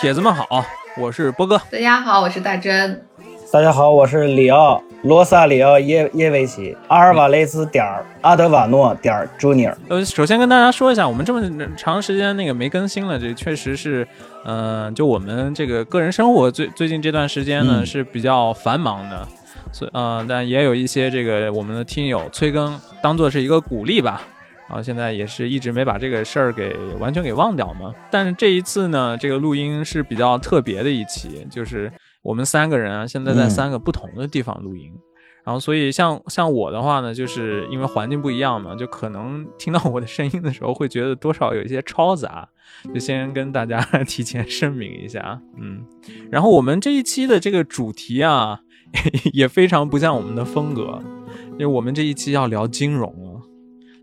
铁子们好，我是波哥。大家好，我是大真。大家好，我是里奥罗萨里奥耶耶维奇阿尔瓦雷斯点儿阿德瓦诺点儿 Junior。呃，首先跟大家说一下，我们这么长时间那个没更新了，这确实是，嗯，就我们这个个人生活最最近这段时间呢是比较繁忙的，所以呃，但也有一些这个我们的听友催更，当做是一个鼓励吧。然后现在也是一直没把这个事儿给完全给忘掉嘛。但是这一次呢，这个录音是比较特别的一期，就是。我们三个人啊，现在在三个不同的地方录音，然后所以像像我的话呢，就是因为环境不一样嘛，就可能听到我的声音的时候，会觉得多少有一些嘈杂，就先跟大家 提前声明一下，嗯。然后我们这一期的这个主题啊，也非常不像我们的风格，因为我们这一期要聊金融。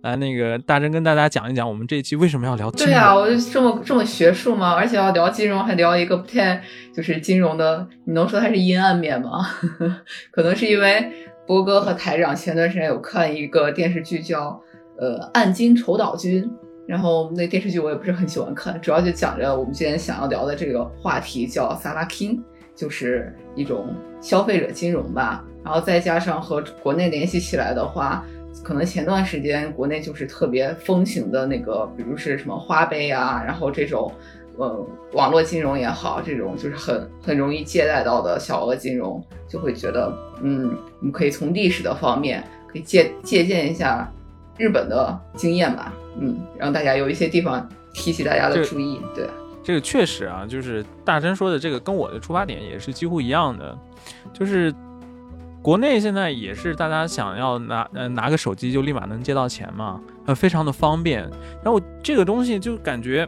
来，那个大真跟大家讲一讲，我们这一期为什么要聊金融？对啊，我就这么这么学术吗？而且要聊金融，还聊一个不太就是金融的，你能说它是阴暗面吗？可能是因为波哥和台长前段时间有看一个电视剧叫呃《暗金丑岛君》，然后那电视剧我也不是很喜欢看，主要就讲着我们今天想要聊的这个话题叫萨拉 king，就是一种消费者金融吧，然后再加上和国内联系起来的话。可能前段时间国内就是特别风行的那个，比如是什么花呗啊，然后这种，呃，网络金融也好，这种就是很很容易借贷到的小额金融，就会觉得，嗯，我们可以从历史的方面可以借借鉴一下日本的经验吧，嗯，让大家有一些地方提起大家的注意。对，这个确实啊，就是大真说的这个跟我的出发点也是几乎一样的，就是。国内现在也是大家想要拿呃拿个手机就立马能借到钱嘛，呃非常的方便。然后这个东西就感觉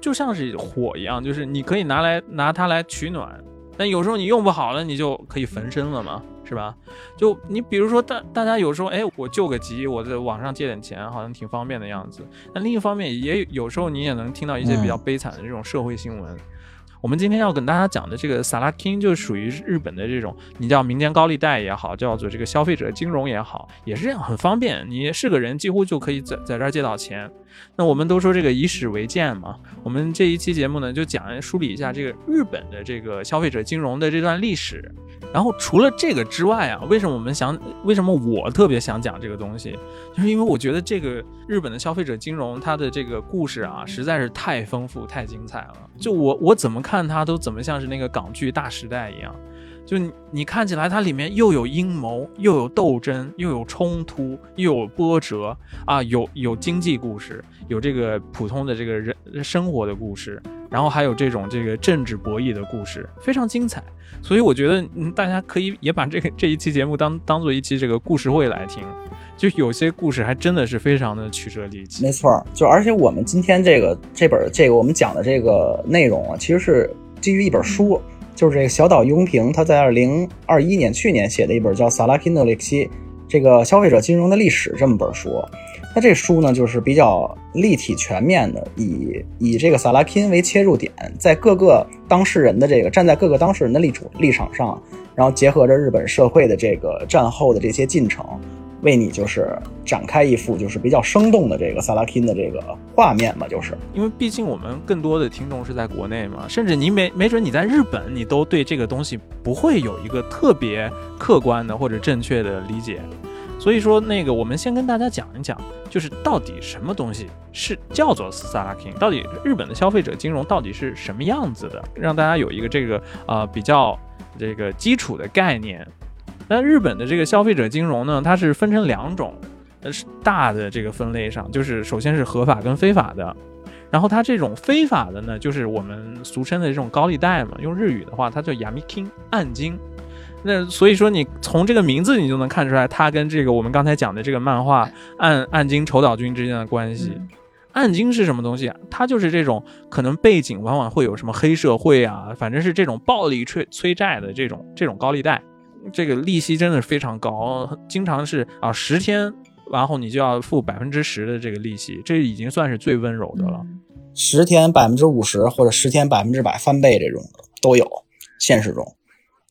就像是火一样，就是你可以拿来拿它来取暖，但有时候你用不好了，你就可以焚身了嘛，是吧？就你比如说大大家有时候哎我救个急，我在网上借点钱，好像挺方便的样子。那另一方面也有时候你也能听到一些比较悲惨的这种社会新闻。我们今天要跟大家讲的这个萨拉 king 就属于日本的这种，你叫民间高利贷也好，叫做这个消费者金融也好，也是这样很方便，你是个人几乎就可以在在这儿借到钱。那我们都说这个以史为鉴嘛，我们这一期节目呢就讲梳理一下这个日本的这个消费者金融的这段历史。然后除了这个之外啊，为什么我们想，为什么我特别想讲这个东西，就是因为我觉得这个日本的消费者金融它的这个故事啊，实在是太丰富、太精彩了。就我我怎么看它都怎么像是那个港剧《大时代》一样，就你看起来它里面又有阴谋，又有斗争，又有冲突，又有波折啊，有有经济故事，有这个普通的这个人生活的故事。然后还有这种这个政治博弈的故事，非常精彩。所以我觉得，嗯，大家可以也把这个这一期节目当当做一期这个故事会来听。就有些故事还真的是非常的曲折离奇。没错，就而且我们今天这个这本这个我们讲的这个内容啊，其实是基于一本书，就是这个小岛庸平他在二零二一年去年写的一本叫《萨拉金的历奇》，这个消费者金融的历史这么本书。那这书呢，就是比较立体全面的，以以这个萨拉金为切入点，在各个当事人的这个站在各个当事人的立处立场上，然后结合着日本社会的这个战后的这些进程，为你就是展开一幅就是比较生动的这个萨拉金的这个画面嘛，就是因为毕竟我们更多的听众是在国内嘛，甚至你没没准你在日本，你都对这个东西不会有一个特别客观的或者正确的理解。所以说，那个我们先跟大家讲一讲，就是到底什么东西是叫做萨拉 king，到底日本的消费者金融到底是什么样子的，让大家有一个这个呃比较这个基础的概念。那日本的这个消费者金融呢，它是分成两种，呃是大的这个分类上，就是首先是合法跟非法的，然后它这种非法的呢，就是我们俗称的这种高利贷嘛，用日语的话，它叫 yami king 暗金。那所以说，你从这个名字你就能看出来，它跟这个我们刚才讲的这个漫画《暗暗金丑岛君》之间的关系。暗金是什么东西啊？它就是这种可能背景往往会有什么黑社会啊，反正是这种暴力催催债的这种这种高利贷，这个利息真的是非常高，经常是啊十天，然后你就要付百分之十的这个利息，这已经算是最温柔的了。十天百分之五十或者十天百分之百翻倍这种的都有，现实中。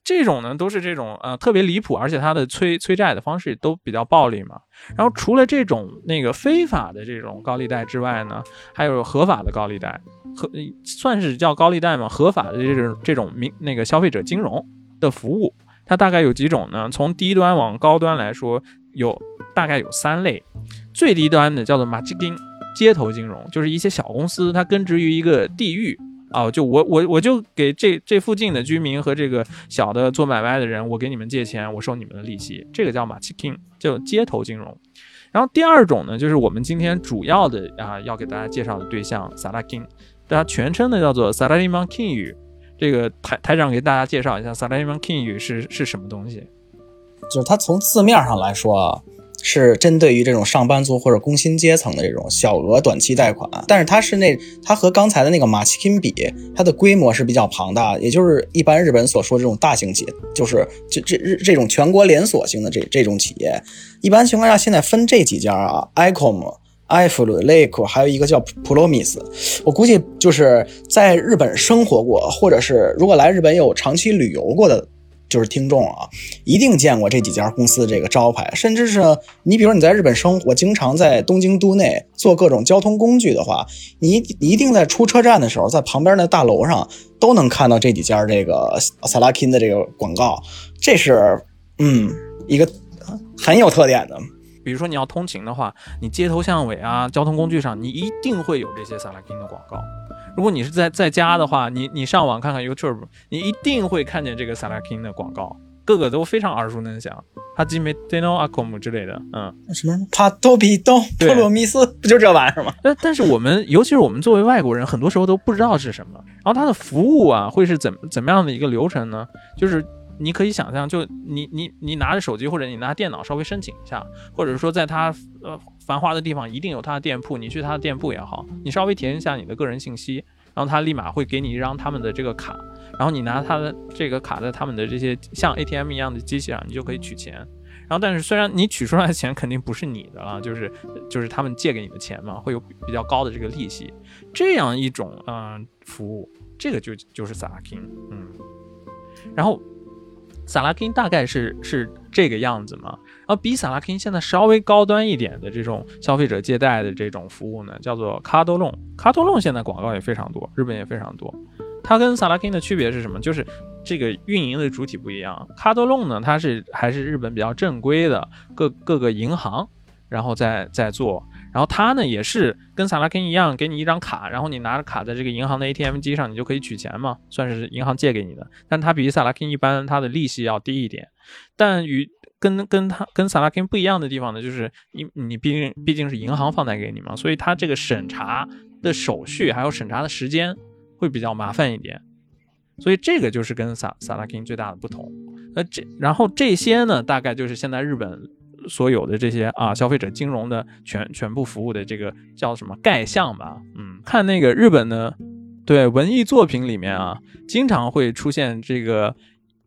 这种呢都是这种呃特别离谱，而且它的催催债的方式都比较暴力嘛。然后除了这种那个非法的这种高利贷之外呢，还有合法的高利贷，合算是叫高利贷嘛？合法的这种这种民那个消费者金融的服务，它大概有几种呢？从低端往高端来说，有大概有三类。最低端的叫做马基金街头金融，就是一些小公司，它根植于一个地域。哦，就我我我就给这这附近的居民和这个小的做买卖的人，我给你们借钱，我收你们的利息，这个叫马奇 king，叫街头金融。然后第二种呢，就是我们今天主要的啊要给大家介绍的对象萨拉 king，它全称呢叫做萨拉利曼 king 语。这个台台长给大家介绍一下萨拉利曼 king 是是什么东西？就是它从字面上来说啊。是针对于这种上班族或者工薪阶层的这种小额短期贷款，但是它是那它和刚才的那个马奇金比，它的规模是比较庞大，也就是一般日本所说这种大型企业，就是这这日这种全国连锁性的这这种企业，一般情况下现在分这几家啊，icom、埃弗鲁、Lake，还有一个叫普罗米斯我估计就是在日本生活过，或者是如果来日本有长期旅游过的。就是听众啊，一定见过这几家公司的这个招牌，甚至是你，比如说你在日本生活，经常在东京都内坐各种交通工具的话，你一定在出车站的时候，在旁边那大楼上都能看到这几家这个萨拉金的这个广告，这是嗯一个很有特点的。比如说你要通勤的话，你街头巷尾啊，交通工具上，你一定会有这些萨拉金的广告。如果你是在在家的话，你你上网看看 YouTube，你一定会看见这个 Salaking 的广告，个个都非常耳熟能详，哈基梅 Deno a c o m 之类的，嗯，什么帕多比东托罗米斯，不就这玩意儿吗？但但是我们，尤其是我们作为外国人，很多时候都不知道是什么。然后它的服务啊，会是怎怎么样的一个流程呢？就是你可以想象，就你你你拿着手机或者你拿电脑稍微申请一下，或者说在它呃。繁华的地方一定有他的店铺，你去他的店铺也好，你稍微填一下你的个人信息，然后他立马会给你一张他们的这个卡，然后你拿他的这个卡在他们的这些像 ATM 一样的机器上，你就可以取钱。然后，但是虽然你取出来的钱肯定不是你的了，就是就是他们借给你的钱嘛，会有比较高的这个利息。这样一种嗯服务，这个就就是萨拉金，嗯，然后。萨拉金大概是是这个样子嘛，然后比萨拉金现在稍微高端一点的这种消费者借贷的这种服务呢，叫做卡多隆。卡多隆现在广告也非常多，日本也非常多。它跟萨拉金的区别是什么？就是这个运营的主体不一样。卡多隆呢，它是还是日本比较正规的各各个银行，然后再再做。然后它呢也是跟萨拉金一样，给你一张卡，然后你拿着卡在这个银行的 ATM 机上，你就可以取钱嘛，算是银行借给你的。但它比萨拉金一般，它的利息要低一点。但与跟跟它跟萨拉金不一样的地方呢，就是你你毕竟毕竟是银行放贷给你嘛，所以它这个审查的手续还有审查的时间会比较麻烦一点。所以这个就是跟萨萨拉金最大的不同。那这然后这些呢，大概就是现在日本。所有的这些啊，消费者金融的全全部服务的这个叫什么概象吧？嗯，看那个日本的对文艺作品里面啊，经常会出现这个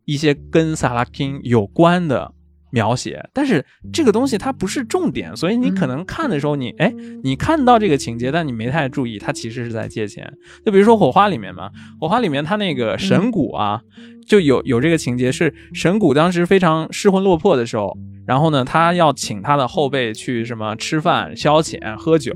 一些跟萨拉金有关的描写，但是这个东西它不是重点，所以你可能看的时候，你哎，你看到这个情节，但你没太注意，它其实是在借钱。就比如说《火花》里面嘛，《火花》里面他那个神谷啊，就有有这个情节，是神谷当时非常失魂落魄的时候。然后呢，他要请他的后辈去什么吃饭、消遣、喝酒，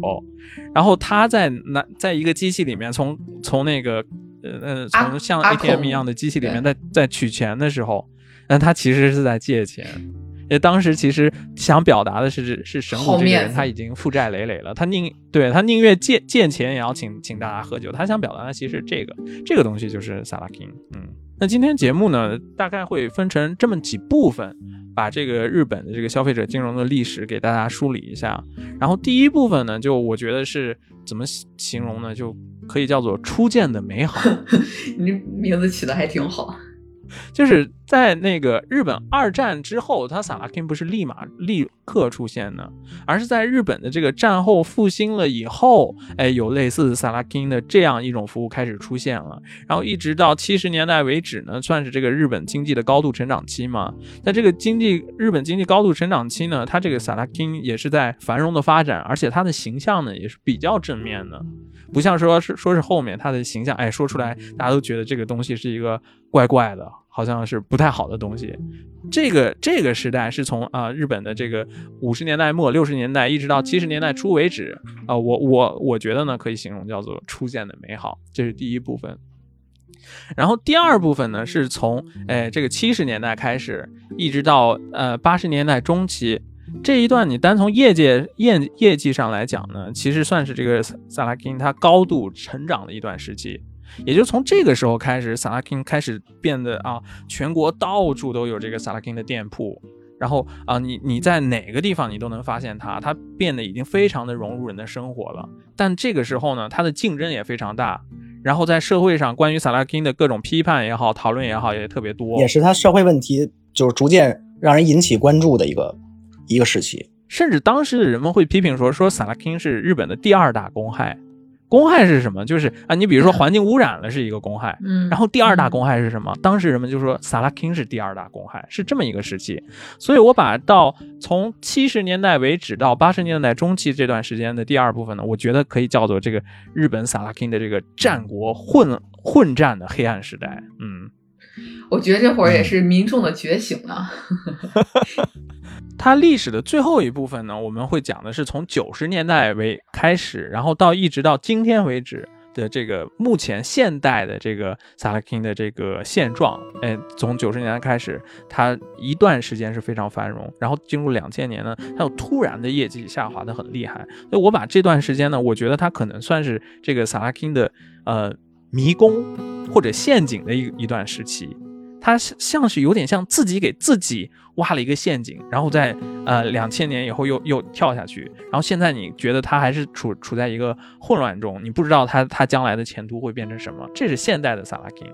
然后他在那在一个机器里面，从从那个呃呃从像 ATM 一样的机器里面在在取钱的时候，那他其实是在借钱。因为当时其实想表达的是是神谷这个人他已经负债累累了，他宁对他宁愿借借钱也要请请大家喝酒。他想表达的其实这个这个东西就是萨拉金。嗯，那今天节目呢，大概会分成这么几部分。把这个日本的这个消费者金融的历史给大家梳理一下，然后第一部分呢，就我觉得是怎么形容呢？就可以叫做初见的美好。你名字起的还挺好。就是在那个日本二战之后，他萨拉金不是立马立刻出现的，而是在日本的这个战后复兴了以后，哎，有类似萨拉金的这样一种服务开始出现了。然后一直到七十年代为止呢，算是这个日本经济的高度成长期嘛。在这个经济日本经济高度成长期呢，它这个萨拉金也是在繁荣的发展，而且它的形象呢也是比较正面的，不像说是说是后面它的形象，哎，说出来大家都觉得这个东西是一个怪怪的。好像是不太好的东西。这个这个时代是从啊日本的这个五十年代末六十年代一直到七十年代初为止啊，我我我觉得呢可以形容叫做初见的美好，这是第一部分。然后第二部分呢是从哎这个七十年代开始，一直到呃八十年代中期这一段，你单从业界业业绩上来讲呢，其实算是这个萨拉金它高度成长的一段时期。也就从这个时候开始，萨拉金开始变得啊，全国到处都有这个萨拉金的店铺。然后啊，你你在哪个地方你都能发现它，它变得已经非常的融入人的生活了。但这个时候呢，它的竞争也非常大。然后在社会上关于萨拉金的各种批判也好，讨论也好，也特别多。也是它社会问题就是逐渐让人引起关注的一个一个时期。甚至当时的人们会批评说，说萨拉金是日本的第二大公害。公害是什么？就是啊，你比如说环境污染了是一个公害，嗯，然后第二大公害是什么？当时人们就说萨拉金是第二大公害，是这么一个时期。所以我把到从七十年代为止到八十年代中期这段时间的第二部分呢，我觉得可以叫做这个日本萨拉金的这个战国混混战的黑暗时代。嗯，我觉得这会儿也是民众的觉醒啊。它历史的最后一部分呢，我们会讲的是从九十年代为开始，然后到一直到今天为止的这个目前现代的这个萨拉金的这个现状。哎，从九十年代开始，它一段时间是非常繁荣，然后进入两千年呢，它又突然的业绩下滑的很厉害。所以我把这段时间呢，我觉得它可能算是这个萨拉金的呃迷宫或者陷阱的一一段时期。他像是有点像自己给自己挖了一个陷阱，然后在呃两千年以后又又跳下去，然后现在你觉得他还是处处在一个混乱中，你不知道他他将来的前途会变成什么。这是现代的萨拉金，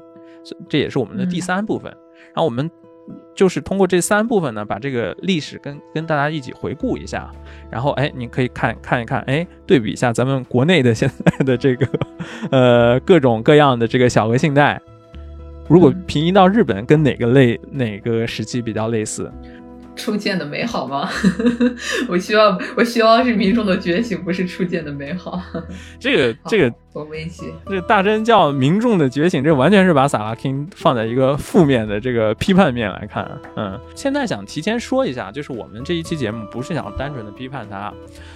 这也是我们的第三部分。然后我们就是通过这三部分呢，把这个历史跟跟大家一起回顾一下，然后哎，你可以看看一看，哎，对比一下咱们国内的现在的这个呃各种各样的这个小额信贷。如果平移到日本，跟哪个类哪个时期比较类似？初见的美好吗？我希望我希望是民众的觉醒，不是初见的美好。这个这个我们一起。这大真叫民众的觉醒，这完全是把萨拉金放在一个负面的这个批判面来看。嗯，现在想提前说一下，就是我们这一期节目不是想单纯的批判它，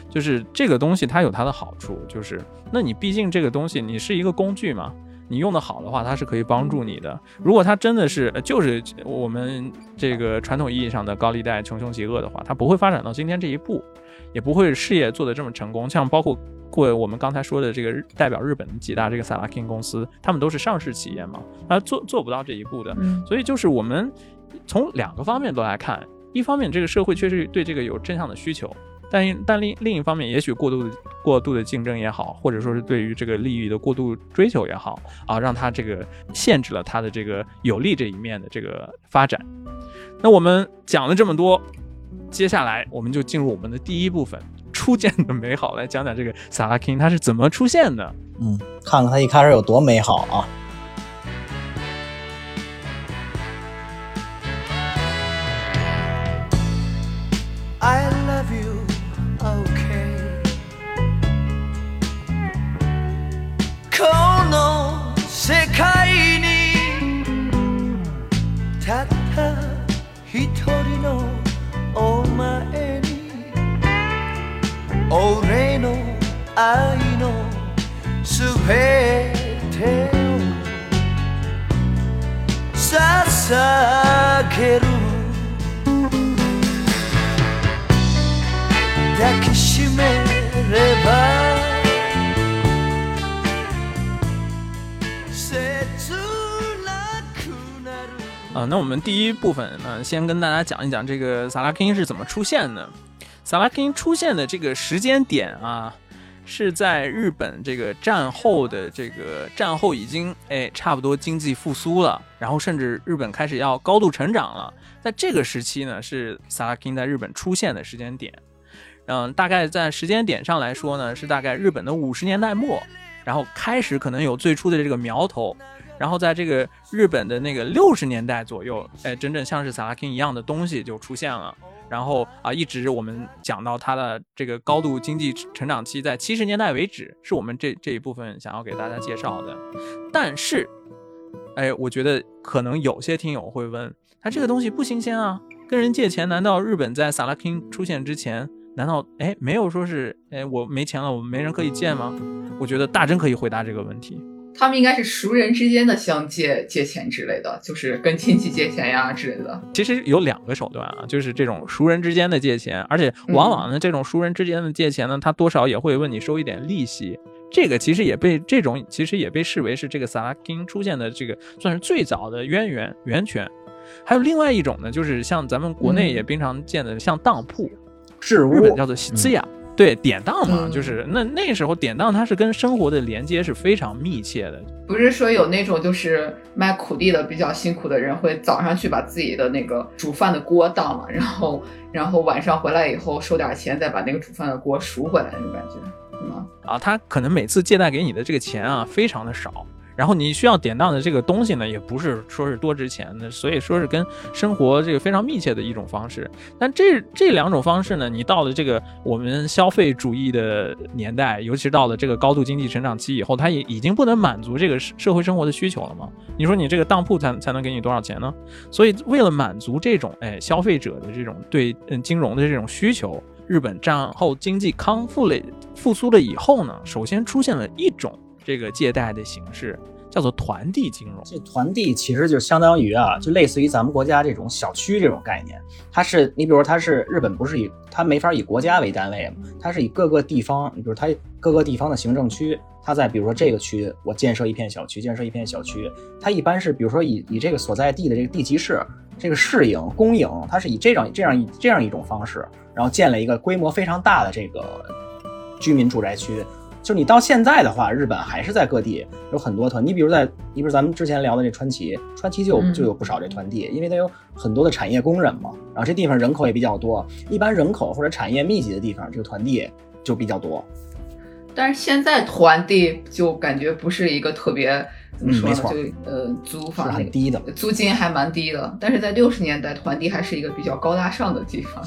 就是这个东西它有它的好处，就是那你毕竟这个东西你是一个工具嘛。你用的好的话，它是可以帮助你的。如果它真的是就是我们这个传统意义上的高利贷穷凶极恶的话，它不会发展到今天这一步，也不会事业做得这么成功。像包括过我们刚才说的这个代表日本的几大这个萨拉金公司，他们都是上市企业嘛，它做做不到这一步的。所以就是我们从两个方面都来看，一方面这个社会确实对这个有正向的需求。但但另另一方面，也许过度的过度的竞争也好，或者说是对于这个利益的过度追求也好啊，让他这个限制了他的这个有利这一面的这个发展。那我们讲了这么多，接下来我们就进入我们的第一部分——初见的美好，来讲讲这个萨拉金他是怎么出现的。嗯，看看他一开始有多美好啊！Ore no I know super terrible，那我们第一部分呢，先跟大家讲一讲这个萨拉金是怎么出现的。萨拉金出现的这个时间点啊，是在日本这个战后的这个战后已经哎差不多经济复苏了，然后甚至日本开始要高度成长了，在这个时期呢，是萨拉金在日本出现的时间点。嗯，大概在时间点上来说呢，是大概日本的五十年代末，然后开始可能有最初的这个苗头。然后在这个日本的那个六十年代左右，哎，真正像是萨拉金一样的东西就出现了。然后啊，一直我们讲到它的这个高度经济成长期在七十年代为止，是我们这这一部分想要给大家介绍的。但是哎，我觉得可能有些听友会问，他这个东西不新鲜啊，跟人借钱，难道日本在萨拉 king 出现之前，难道哎没有说是哎我没钱了，我们没人可以借吗？我觉得大真可以回答这个问题。他们应该是熟人之间的相借借钱之类的，就是跟亲戚借钱呀之类的。其实有两个手段啊，就是这种熟人之间的借钱，而且往往呢，这种熟人之间的借钱呢，他多少也会问你收一点利息。这个其实也被这种其实也被视为是这个萨拉金出现的这个算是最早的渊源源泉。还有另外一种呢，就是像咱们国内也经常见的，像当铺，置物日本叫做西兹雅。对，典当嘛，嗯就是那那时候典当它是跟生活的连接是非常密切的。不是说有那种就是卖苦力的比较辛苦的人，会早上去把自己的那个煮饭的锅当了，然后然后晚上回来以后收点钱，再把那个煮饭的锅赎回来那种感觉，是吗？啊，他可能每次借贷给你的这个钱啊，非常的少。然后你需要典当的这个东西呢，也不是说是多值钱的，所以说是跟生活这个非常密切的一种方式。但这这两种方式呢，你到了这个我们消费主义的年代，尤其是到了这个高度经济成长期以后，它也已经不能满足这个社社会生活的需求了嘛？你说你这个当铺才才能给你多少钱呢？所以为了满足这种哎消费者的这种对嗯金融的这种需求，日本战后经济康复了复苏了以后呢，首先出现了一种这个借贷的形式，叫做团地金融。这团地其实就相当于啊，就类似于咱们国家这种小区这种概念。它是你比如说它是日本不是以它没法以国家为单位嘛，它是以各个地方，你比如它各个地方的行政区，它在比如说这个区我建设一片小区，建设一片小区，它一般是比如说以以这个所在地的这个地级市、这个市营、公营，它是以这样这样这样一种方式，然后建了一个规模非常大的这个居民住宅区。就你到现在的话，日本还是在各地有很多团。你比如在，你比如咱们之前聊的这川崎，川崎就就有不少这团地，因为它有很多的产业工人嘛，然后这地方人口也比较多，一般人口或者产业密集的地方，这个团地就比较多。但是现在团地就感觉不是一个特别怎么说呢，嗯就呃租房那个很低的。租金还蛮低的。但是在六十年代，团地还是一个比较高大上的地方。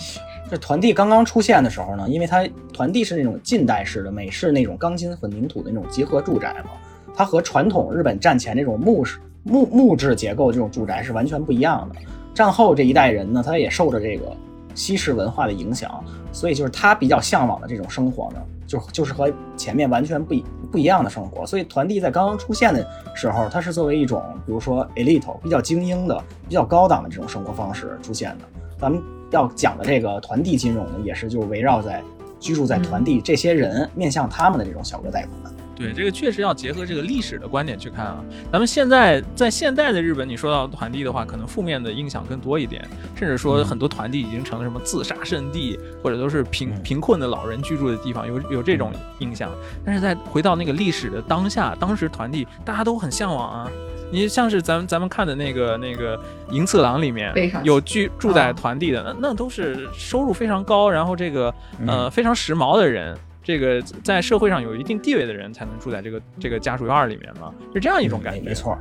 这团地刚刚出现的时候呢，因为它团地是那种近代式的美式那种钢筋混凝土的那种集合住宅嘛，它和传统日本战前这种木式木木质结构这种住宅是完全不一样的。战后这一代人呢，他也受着这个西式文化的影响，所以就是他比较向往的这种生活呢，就就是和前面完全不一不一样的生活。所以团地在刚刚出现的时候，它是作为一种比如说 elite 比较精英的、比较高档的这种生活方式出现的。咱们要讲的这个团地金融呢，也是就围绕在居住在团地这些人面向他们的这种小额贷款。对，这个确实要结合这个历史的观点去看啊。咱们现在在现代的日本，你说到团地的话，可能负面的印象更多一点，甚至说很多团地已经成了什么自杀圣地，或者都是贫嗯贫困的老人居住的地方，有有这种印象。但是在回到那个历史的当下，当时团地大家都很向往啊。你像是咱们咱们看的那个那个银次郎里面有居住在啊团地的，那那都是收入非常高，然后这个呃嗯非常时髦的人，这个在社会上有一定地位的人才能住在这个这个家属院里面嘛，是这样一种感觉。没没错，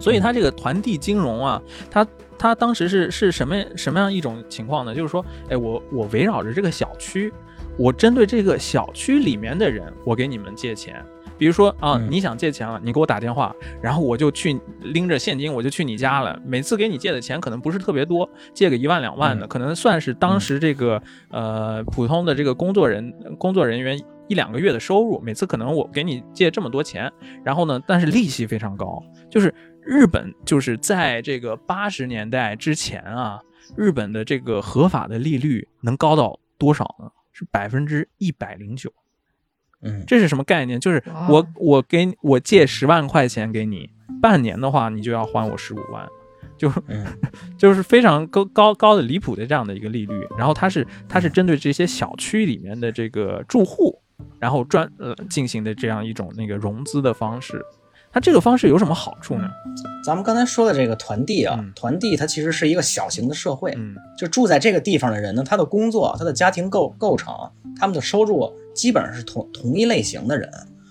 所以他这个团地金融啊，他他当时是是什么什么样一种情况呢？就是说，哎，我我围绕着这个小区，我针对这个小区里面的人，我给你们借钱。比如说啊，嗯你想借钱了，你给我打电话，然后我就去拎着现金，我就去你家了。每次给你借的钱可能不是特别多，借个一万两万的，嗯可能算是当时这个呃普通的这个工作人工作人员一两个月的收入。每次可能我给你借这么多钱，然后呢，但是利息非常高，就是日本就是在这个八十年代之前啊，日本的这个合法的利率能高到多少呢？是百分之一百零九。嗯，这是什么概念？就是我我给我借十万块钱给你，半年的话你就要还我十五万，就嗯 就是非常高高高的离谱的这样的一个利率。然后它是它是针对这些小区里面的这个住户，然后专呃进行的这样一种那个融资的方式。它这个方式有什么好处呢？咱们刚才说的这个团地啊，嗯团地它其实是一个小型的社会，嗯就住在这个地方的人呢，他的工作、他的家庭构构成、他们的收入基本上是同同一类型的人，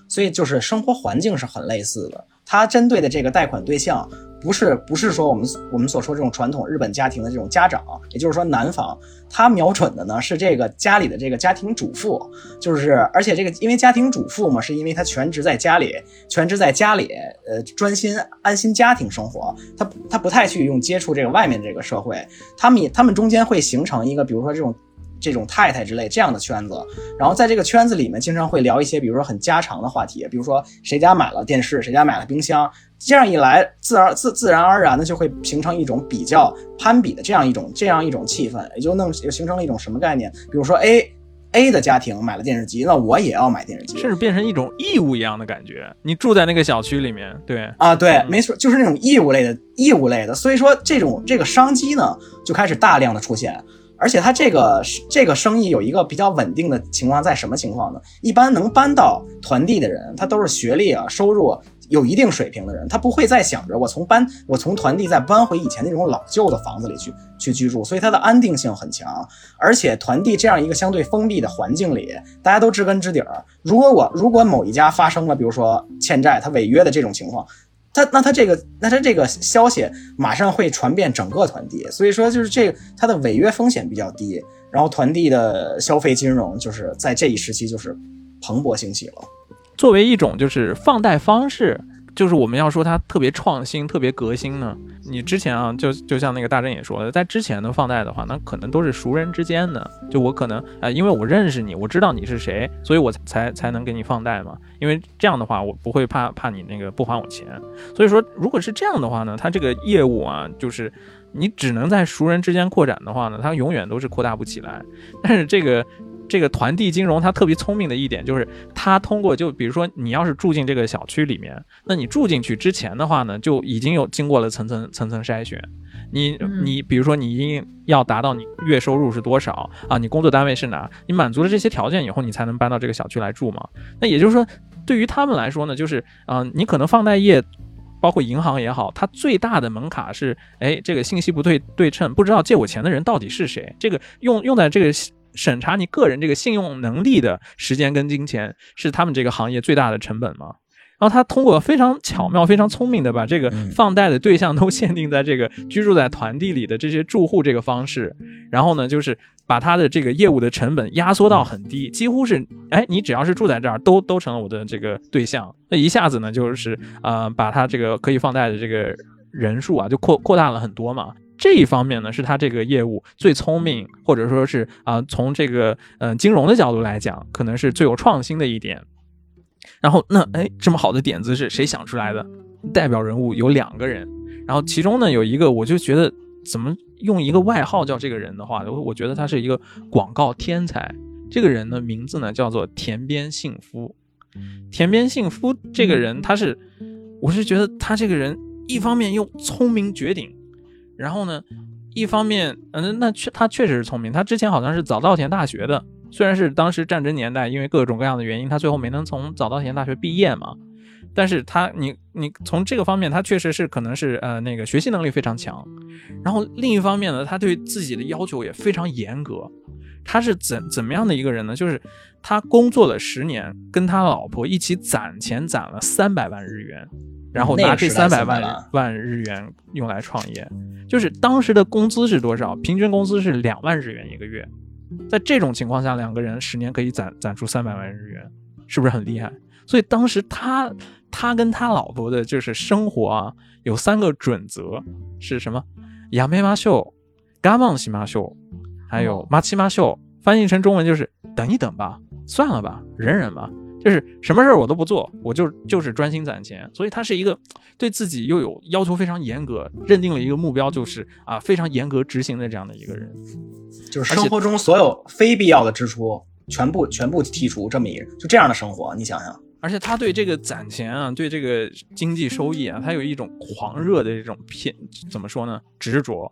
所以就是生活环境是很类似的。它针对的这个贷款对象。不是不是说我们我们所说这种传统日本家庭的这种家长，也就是说男方，他瞄准的呢是这个家里的这个家庭主妇，就是而且这个因为家庭主妇嘛，是因为他全职在家里，全职在家里，呃，专心安心家庭生活，他他不太去用接触这个外面这个社会，他们也他们中间会形成一个，比如说这种。这种太太之类这样的圈子，然后在这个圈子里面，经常会聊一些，比如说很家常的话题，比如说谁家买了电视，谁家买了冰箱，这样一来，自然自自然而然的就会形成一种比较攀比的这样一种这样一种气氛，也就弄也形成了一种什么概念？比如说 A A 的家庭买了电视机，那我也要买电视机，甚至变成一种义务一样的感觉。你住在那个小区里面，对啊，对，没错，就是那种义务类的义务类的，所以说这种这个商机呢，就开始大量的出现。而且他这个这个生意有一个比较稳定的情况，在什么情况呢？一般能搬到团地的人，他都是学历啊、收入有一定水平的人，他不会再想着我从搬我从团地再搬回以前那种老旧的房子里去去居住，所以它的安定性很强。而且团地这样一个相对封闭的环境里，大家都知根知底儿。如果我如果某一家发生了，比如说欠债、他违约的这种情况。他那他这个那他这个消息马上会传遍整个团地，所以说就是这个它的违约风险比较低，然后团地的消费金融就是在这一时期就是蓬勃兴起了，作为一种就是放贷方式。就是我们要说它特别创新、特别革新呢。你之前啊，就就像那个大真也说的，在之前的放贷的话，那可能都是熟人之间的。就我可能啊，因为我认识你，我知道你是谁，所以我才才能给你放贷嘛。因为这样的话，我不会怕怕你那个不还我钱。所以说，如果是这样的话呢，它这个业务啊，就是你只能在熟人之间扩展的话呢，它永远都是扩大不起来。但是这个。这个团地金融它特别聪明的一点就是，它通过就比如说你要是住进这个小区里面，那你住进去之前的话呢，就已经有经过了层层层层筛选。你你比如说你一定要达到你月收入是多少啊？你工作单位是哪？你满足了这些条件以后，你才能搬到这个小区来住嘛。那也就是说，对于他们来说呢，就是嗯，你可能放贷业，包括银行也好，它最大的门槛是，哎，这个信息不对对称，不知道借我钱的人到底是谁。这个用用在这个。审查你个人这个信用能力的时间跟金钱是他们这个行业最大的成本吗？然后他通过非常巧妙、非常聪明的把这个放贷的对象都限定在这个居住在团地里的这些住户这个方式，然后呢，就是把他的这个业务的成本压缩到很低，几乎是哎，你只要是住在这儿，都都成了我的这个对象。那一下子呢，就是呃，把他这个可以放贷的这个人数啊，就扩扩大了很多嘛。这一方面呢，是他这个业务最聪明，或者说是啊，从这个嗯金融的角度来讲，可能是最有创新的一点。然后那哎，这么好的点子是谁想出来的？代表人物有两个人，然后其中呢有一个，我就觉得怎么用一个外号叫这个人的话，我我觉得他是一个广告天才。这个人的名字呢叫做田边幸夫。田边幸夫这个人，他是，我是觉得他这个人一方面又聪明绝顶。然后呢，一方面，嗯，那确他确实是聪明。他之前好像是早稻田大学的，虽然是当时战争年代，因为各种各样的原因，他最后没能从早稻田大学毕业嘛。但是他，你你从这个方面，他确实是可能是呃那个学习能力非常强。然后另一方面呢，他对自己的要求也非常严格。他是怎怎么样的一个人呢？就是他工作了十年，跟他老婆一起攒钱攒了三百万日元。然后拿这三百万万日元用来创业，就是当时的工资是多少？平均工资是两万日元一个月。在这种情况下，两个人十年可以攒攒出三百万日元，是不是很厉害？所以当时他他跟他老婆的就是生活啊，有三个准则是什么？亚美马秀、嘎旺西马秀，还有马奇马秀，翻译成中文就是等一等吧，算了吧，忍忍吧。就是什么事儿我都不做，我就就是专心攒钱，所以他是一个对自己又有要求非常严格，认定了一个目标就是啊非常严格执行的这样的一个人，就是生活中所有非必要的支出全部全部剔除，这么一个就这样的生活，你想想。而且他对这个攒钱啊，对这个经济收益啊，他有一种狂热的这种偏怎么说呢？执着，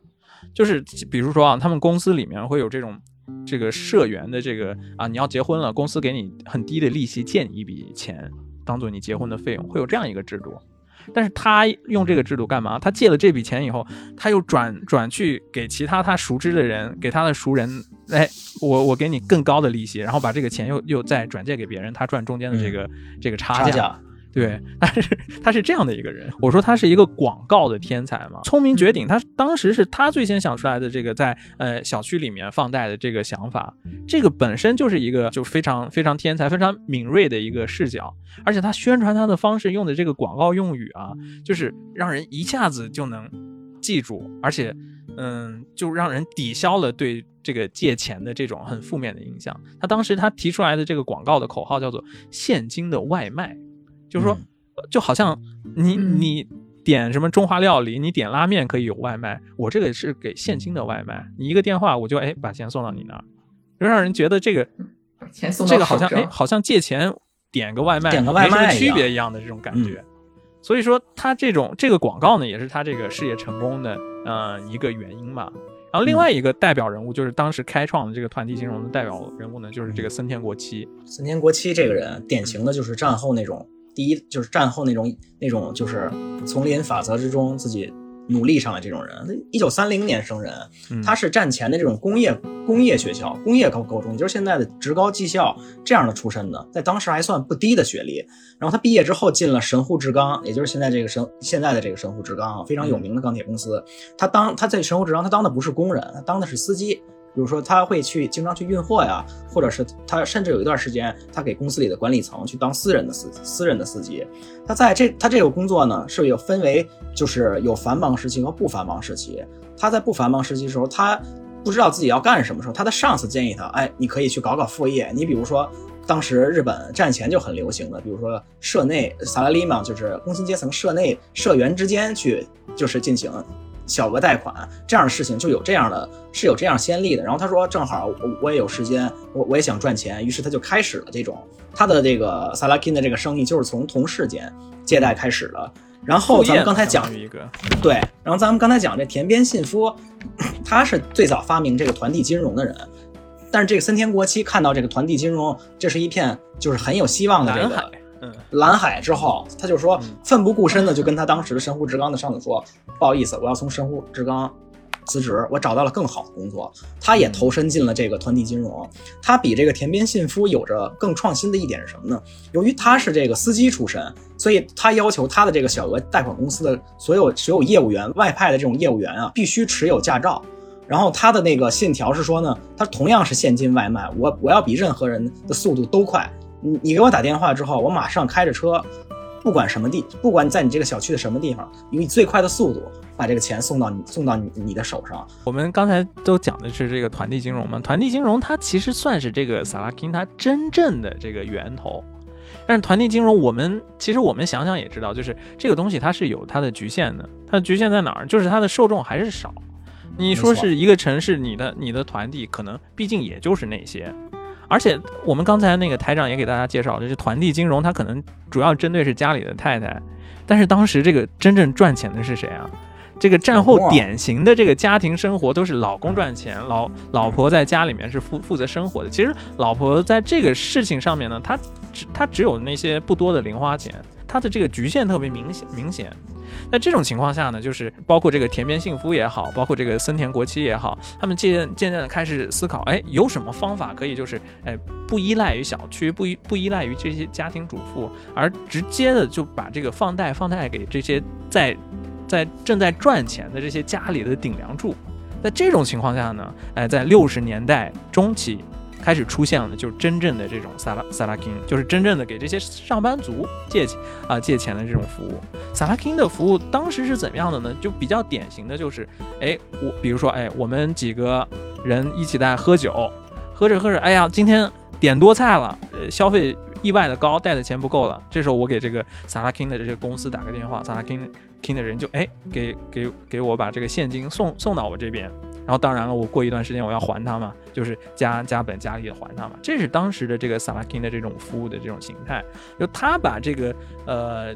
就是比如说啊，他们公司里面会有这种。这个社员的这个啊，你要结婚了，公司给你很低的利息借你一笔钱，当做你结婚的费用，会有这样一个制度。但是他用这个制度干嘛？他借了这笔钱以后，他又转转去给其他他熟知的人，给他的熟人，哎，我我给你更高的利息，然后把这个钱又又再转借给别人，他赚中间的这个这个差价。对，他是他是这样的一个人。我说他是一个广告的天才嘛，聪明绝顶。他当时是他最先想出来的这个在呃小区里面放贷的这个想法，这个本身就是一个就非常非常天才、非常敏锐的一个视角。而且他宣传他的方式用的这个广告用语啊，就是让人一下子就能记住，而且嗯，就让人抵消了对这个借钱的这种很负面的影响。他当时他提出来的这个广告的口号叫做“现金的外卖”。就是说，就好像你你点什么中华料理，你点拉面可以有外卖，我这个是给现金的外卖，你一个电话我就哎把钱送到你那儿，就让人觉得这个钱送这个好像哎好像借钱点个外卖点个外卖区别一样的这种感觉。所以说他这种这个广告呢，也是他这个事业成功的呃一个原因嘛。然后另外一个代表人物就是当时开创的这个团体金融的代表人物呢，就是这个森田国七。森田国七这个人，典型的就是战后那种。第一就是战后那种那种就是丛林法则之中自己努力上来这种人，一九三零年生人，他是战前的这种工业工业学校工业高高中，就是现在的职高技校这样的出身的，在当时还算不低的学历。然后他毕业之后进了神户制钢，也就是现在这个神现在的这个神户制钢啊，非常有名的钢铁公司。他当他在神户制钢，他当的不是工人，他当的是司机。比如说，他会去经常去运货呀，或者是他甚至有一段时间，他给公司里的管理层去当私人的司私人的司机。他在这他这个工作呢，是有分为就是有繁忙时期和不繁忙时期。他在不繁忙时期的时候，他不知道自己要干什么时候，他的上司建议他，哎，你可以去搞搞副业。你比如说，当时日本战前就很流行的，比如说社内萨拉利嘛，就是工薪阶层社内社员之间去就是进行。小额贷款这样的事情就有这样的，是有这样先例的。然后他说，正好我我也有时间，我我也想赚钱，于是他就开始了这种他的这个萨拉金的这个生意，就是从同事间借贷开始的。然后咱们刚才讲一个，对，然后咱们刚才讲这田边信夫，他是最早发明这个团体金融的人。但是这个森田国七看到这个团体金融，这是一片就是很有希望的这个。蓝海之后，他就说奋不顾身的就跟他当时的神户制钢的上司说：“不好意思，我要从神户制钢辞职，我找到了更好的工作。”他也投身进了这个团体金融。他比这个田边信夫有着更创新的一点是什么呢？由于他是这个司机出身，所以他要求他的这个小额贷款公司的所有所有业务员外派的这种业务员啊，必须持有驾照。然后他的那个信条是说呢，他同样是现金外卖，我我要比任何人的速度都快。你你给我打电话之后，我马上开着车，不管什么地，不管在你这个小区的什么地方，以最快的速度把这个钱送到你送到你你的手上。我们刚才都讲的是这个团地金融嘛，团地金融它其实算是这个萨拉金它真正的这个源头。但是团地金融，我们其实我们想想也知道，就是这个东西它是有它的局限的。它的局限在哪儿？就是它的受众还是少。你说是一个城市，你的你的团地可能毕竟也就是那些。而且我们刚才那个台长也给大家介绍，就是团地金融，它可能主要针对是家里的太太，但是当时这个真正赚钱的是谁啊？这个战后典型的这个家庭生活都是老公赚钱，老老婆在家里面是负负责生活的。其实老婆在这个事情上面呢，她只她只有那些不多的零花钱，它的这个局限特别明显明显。那这种情况下呢，就是包括这个田边幸夫也好，包括这个森田国七也好，他们渐渐渐的开始思考，哎，有什么方法可以就是，哎，不依赖于小区，不依不依赖于这些家庭主妇，而直接的就把这个放贷放贷给这些在在正在赚钱的这些家里的顶梁柱。在这种情况下呢，哎，在六十年代中期。开始出现了，就是真正的这种萨拉萨拉金，就是真正的给这些上班族借钱啊借钱的这种服务。萨拉金的服务当时是怎么样的呢？就比较典型的就是，哎，我比如说，哎，我们几个人一起在喝酒，喝着喝着，哎呀，今天点多菜了，呃，消费意外的高，带的钱不够了。这时候我给这个萨拉金的这些公司打个电话，萨拉金金的人就哎给给给我把这个现金送送到我这边。然后当然了，我过一段时间我要还他嘛，就是加加本加利的还他嘛。这是当时的这个萨拉金的这种服务的这种形态，就他把这个呃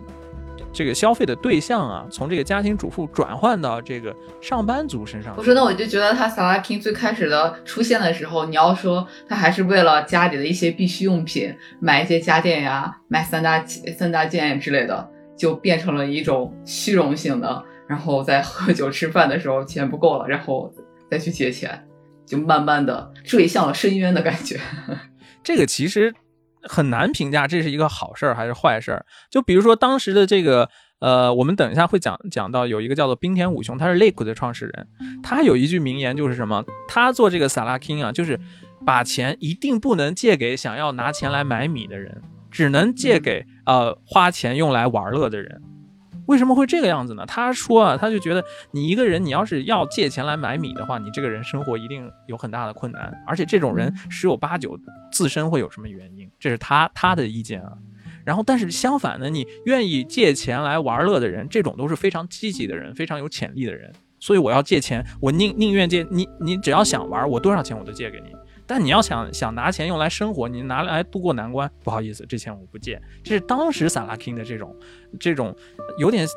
这个消费的对象啊，从这个家庭主妇转换到这个上班族身上。我说那我就觉得他萨拉金最开始的出现的时候，你要说他还是为了家里的一些必需用品，买一些家电呀，买三大三大件之类的，就变成了一种虚荣性的。然后在喝酒吃饭的时候钱不够了，然后。再去借钱，就慢慢的坠向了深渊的感觉。这个其实，很难评价这是一个好事儿还是坏事儿。就比如说当时的这个，呃，我们等一下会讲讲到有一个叫做冰田武雄，他是 Lake 的创始人，他有一句名言就是什么？他做这个萨拉 king 啊，就是把钱一定不能借给想要拿钱来买米的人，只能借给呃花钱用来玩乐的人。为什么会这个样子呢？他说啊，他就觉得你一个人，你要是要借钱来买米的话，你这个人生活一定有很大的困难，而且这种人十有八九自身会有什么原因，这是他他的意见啊。然后，但是相反呢，你愿意借钱来玩乐的人，这种都是非常积极的人，非常有潜力的人。所以我要借钱，我宁宁愿借你，你只要想玩，我多少钱我都借给你。但你要想想拿钱用来生活，你拿来度过难关，不好意思，这钱我不借。这是当时萨拉 king 的这种，这种有点，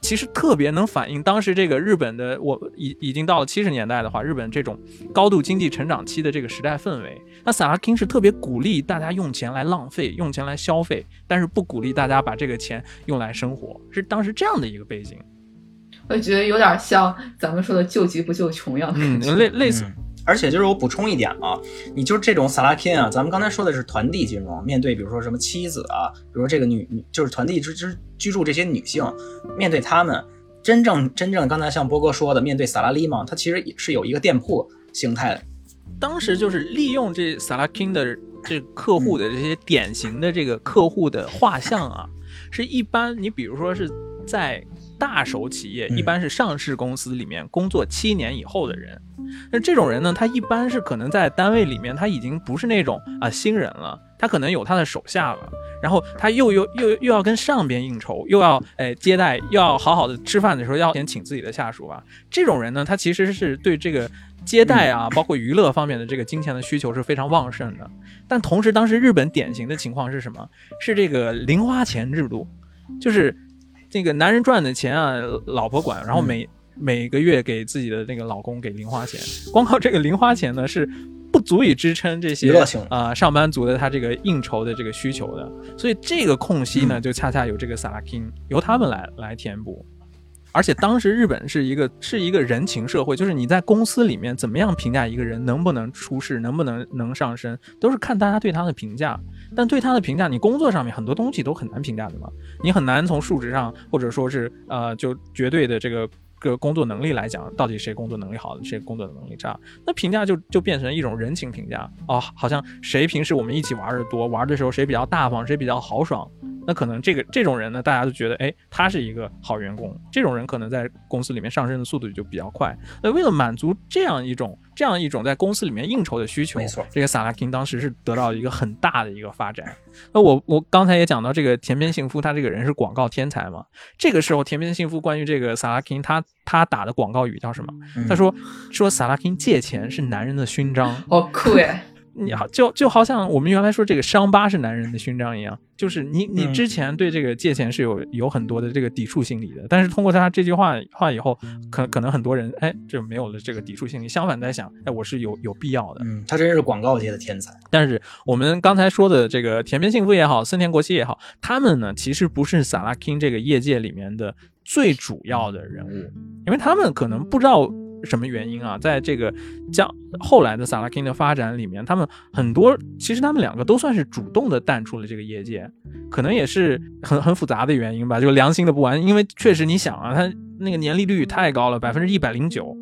其实特别能反映当时这个日本的，我已已经到了七十年代的话，日本这种高度经济成长期的这个时代氛围。那萨拉 king 是特别鼓励大家用钱来浪费，用钱来消费，但是不鼓励大家把这个钱用来生活，是当时这样的一个背景。我觉得有点像咱们说的救急不救穷一样的嗯，类类似。而且就是我补充一点啊，你就是这种萨拉金啊，咱们刚才说的是团地金融，面对比如说什么妻子啊，比如说这个女女就是团地之之居住这些女性，面对他们，真正真正刚才像波哥说的，面对萨拉利嘛，它其实也是有一个店铺形态的。当时就是利用这萨拉金的这客户的这些典型的这个客户的画像啊，是一般你比如说是在大手企业，一般是上市公司里面工作七年以后的人。那这种人呢，他一般是可能在单位里面，他已经不是那种啊新人了，他可能有他的手下了，然后他又又又又要跟上边应酬，又要哎接待，又要好好的吃饭的时候要先请自己的下属啊。这种人呢，他其实是对这个接待啊，包括娱乐方面的这个金钱的需求是非常旺盛的。但同时，当时日本典型的情况是什么？是这个零花钱制度，就是这个男人赚的钱啊，老婆管，然后每。每个月给自己的那个老公给零花钱，光靠这个零花钱呢是不足以支撑这些啊上班族的他这个应酬的这个需求的，所以这个空隙呢就恰恰有这个萨拉 king 由他们来来填补，而且当时日本是一个是一个人情社会，就是你在公司里面怎么样评价一个人能不能出事，能不能能上升，都是看大家对他的评价，但对他的评价，你工作上面很多东西都很难评价的嘛，你很难从数值上或者说是呃就绝对的这个。个工作能力来讲，到底谁工作能力好，谁工作能力差？那评价就就变成一种人情评价哦，好像谁平时我们一起玩的多，玩的时候谁比较大方，谁比较豪爽，那可能这个这种人呢，大家就觉得，哎，他是一个好员工，这种人可能在公司里面上升的速度就比较快。那为了满足这样一种。这样一种在公司里面应酬的需求，没错，这个萨拉 king 当时是得到了一个很大的一个发展。那我我刚才也讲到这个田边幸夫，他这个人是广告天才嘛。这个时候田边幸夫关于这个萨拉 king，他他打的广告语叫什么？他说说萨拉 king 借钱是男人的勋章，好酷哎。你好，就就好像我们原来说这个伤疤是男人的勋章一样，就是你你之前对这个借钱是有有很多的这个抵触心理的，但是通过他这句话话以后，可可能很多人哎就没有了这个抵触心理，相反在想哎我是有有必要的。嗯，他真是广告界的天才。但是我们刚才说的这个田边幸夫也好，森田国希也好，他们呢其实不是萨拉 king 这个业界里面的最主要的人物，因为他们可能不知道。什么原因啊？在这个将后来的萨拉 king 的发展里面，他们很多其实他们两个都算是主动的淡出了这个业界，可能也是很很复杂的原因吧，就良心的不安。因为确实你想啊，他那个年利率太高了，百分之一百零九，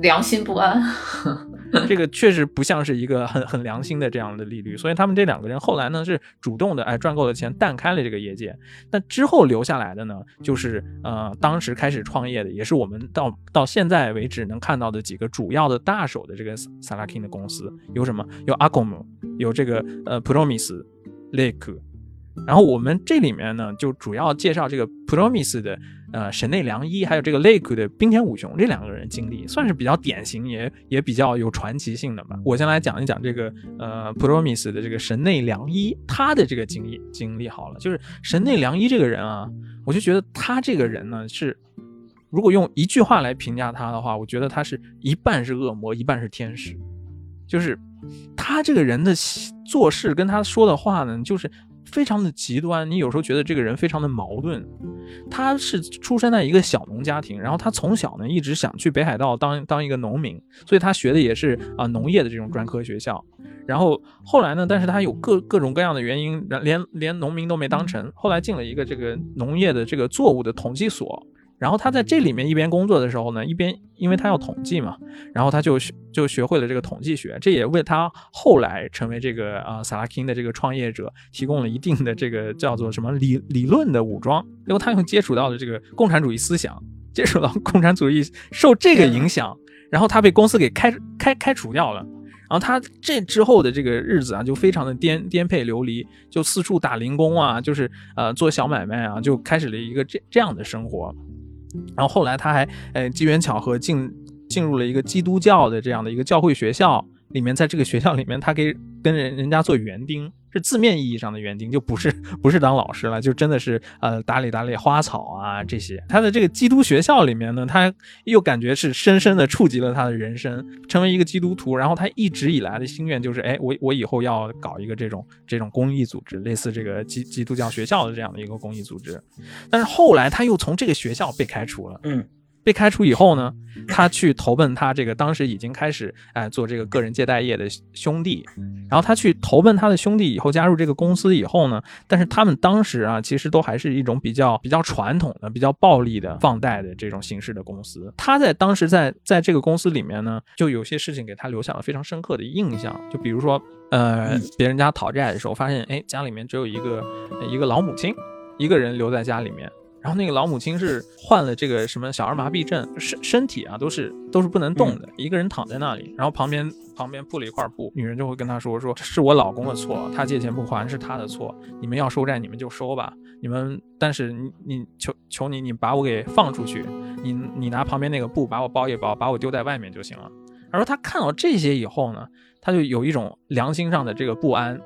良心不安。这个确实不像是一个很很良心的这样的利率，所以他们这两个人后来呢是主动的，哎赚够了钱淡开了这个业界。那之后留下来的呢，就是呃当时开始创业的，也是我们到到现在为止能看到的几个主要的大手的这个萨拉 king 的公司有什么？有阿贡姆，有这个呃 Promise Lake。然后我们这里面呢就主要介绍这个 Promise 的。呃，神内良一还有这个 Lake 的冰田武雄这两个人经历，算是比较典型，也也比较有传奇性的吧。我先来讲一讲这个呃 Promise 的这个神内良一他的这个经历经历好了。就是神内良一这个人啊，我就觉得他这个人呢是，如果用一句话来评价他的话，我觉得他是一半是恶魔，一半是天使。就是他这个人的做事跟他说的话呢，就是。非常的极端，你有时候觉得这个人非常的矛盾。他是出生在一个小农家庭，然后他从小呢一直想去北海道当当一个农民，所以他学的也是啊农业的这种专科学校。然后后来呢，但是他有各各种各样的原因，连连农民都没当成。后来进了一个这个农业的这个作物的统计所，然后他在这里面一边工作的时候呢，一边因为他要统计嘛，然后他就学就学会了这个统计学，这也为他后来成为这个啊萨拉金的这个创业者提供了一定的这个叫做什么理理论的武装。因为他又接触到了这个共产主义思想，接触到共产主义，受这个影响，然后他被公司给开开开除掉了。然后他这之后的这个日子啊，就非常的颠颠沛流离，就四处打零工啊，就是呃做小买卖啊，就开始了一个这这样的生活。然后后来他还呃机缘巧合进进入了一个基督教的这样的一个教会学校里面，在这个学校里面，他给跟人人家做园丁。是字面意义上的园丁，就不是 不是当老师了，就真的是呃打理打理花草啊这些。他的这个基督学校里面呢，他又感觉是深深的触及了他的人生，成为一个基督徒。然后他一直以来的心愿就是，哎，我我以后要搞一个这种这种公益组织，类似这个基基督教学校的这样的一个公益组织。但是后来他又从这个学校被开除了，嗯。被开除以后呢，他去投奔他这个当时已经开始哎做这个个人借贷业的兄弟，然后他去投奔他的兄弟以后加入这个公司以后呢，但是他们当时啊其实都还是一种比较比较传统的、比较暴力的放贷的这种形式的公司。他在当时在在这个公司里面呢，就有些事情给他留下了非常深刻的印象，就比如说呃别人家讨债的时候，发现哎家里面只有一个一个老母亲，一个人留在家里面。然后那个老母亲是患了这个什么小儿麻痹症，身身体啊都是都是不能动的，一个人躺在那里。然后旁边旁边铺了一块布，女人就会跟他说说是我老公的错，他借钱不还是他的错，你们要收债你们就收吧，你们但是你你求求你你把我给放出去，你你拿旁边那个布把我包一包，把我丢在外面就行了。他说他看到这些以后呢，他就有一种良心上的这个不安，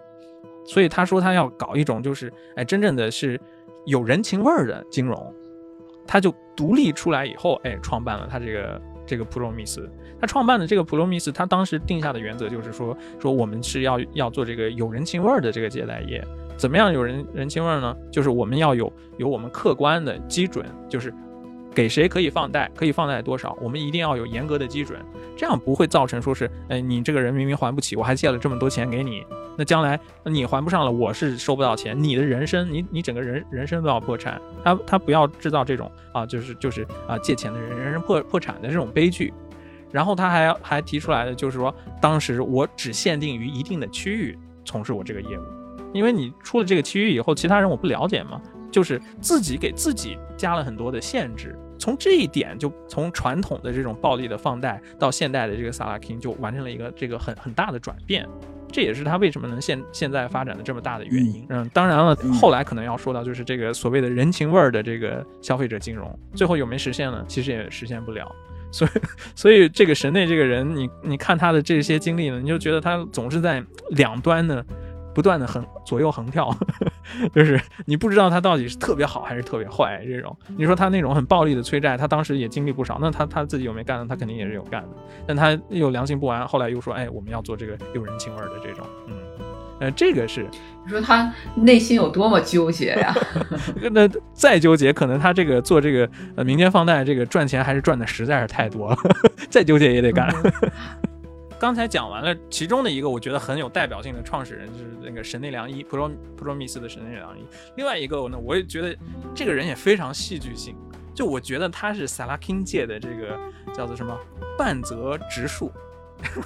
所以他说他要搞一种就是哎真正的是。有人情味儿的金融，他就独立出来以后，哎，创办了他这个这个普罗米斯。他创办的这个普罗米斯，他当时定下的原则就是说，说我们是要要做这个有人情味儿的这个借贷业。怎么样有人人情味儿呢？就是我们要有有我们客观的基准，就是。给谁可以放贷，可以放贷多少，我们一定要有严格的基准，这样不会造成说是，哎，你这个人明明还不起，我还借了这么多钱给你，那将来你还不上了，我是收不到钱，你的人生，你你整个人人生都要破产。他他不要制造这种啊，就是就是啊借钱的人人生破破产的这种悲剧。然后他还还提出来的就是说，当时我只限定于一定的区域从事我这个业务，因为你出了这个区域以后，其他人我不了解嘛，就是自己给自己加了很多的限制。从这一点，就从传统的这种暴力的放贷到现代的这个萨拉金，就完成了一个这个很很大的转变。这也是他为什么能现现在发展的这么大的原因。嗯，当然了，后来可能要说到就是这个所谓的人情味儿的这个消费者金融，最后有没实现呢？其实也实现不了。所以，所以这个神内这个人，你你看他的这些经历呢，你就觉得他总是在两端呢。不断的横左右横跳，就是你不知道他到底是特别好还是特别坏这种。你说他那种很暴力的催债，他当时也经历不少，那他他自己有没有干呢？他肯定也是有干的，但他又良心不安，后来又说，哎，我们要做这个有人情味的这种，嗯，呃，这个是你说他内心有多么纠结呀？那再纠结，可能他这个做这个呃民间放贷这个赚钱还是赚的实在是太多了，再纠结也得干。刚才讲完了其中的一个，我觉得很有代表性的创始人就是那个神内良一，普罗普罗米斯的神内良一。另外一个呢，我也觉得这个人也非常戏剧性，就我觉得他是萨拉钦界的这个叫做什么半泽直树。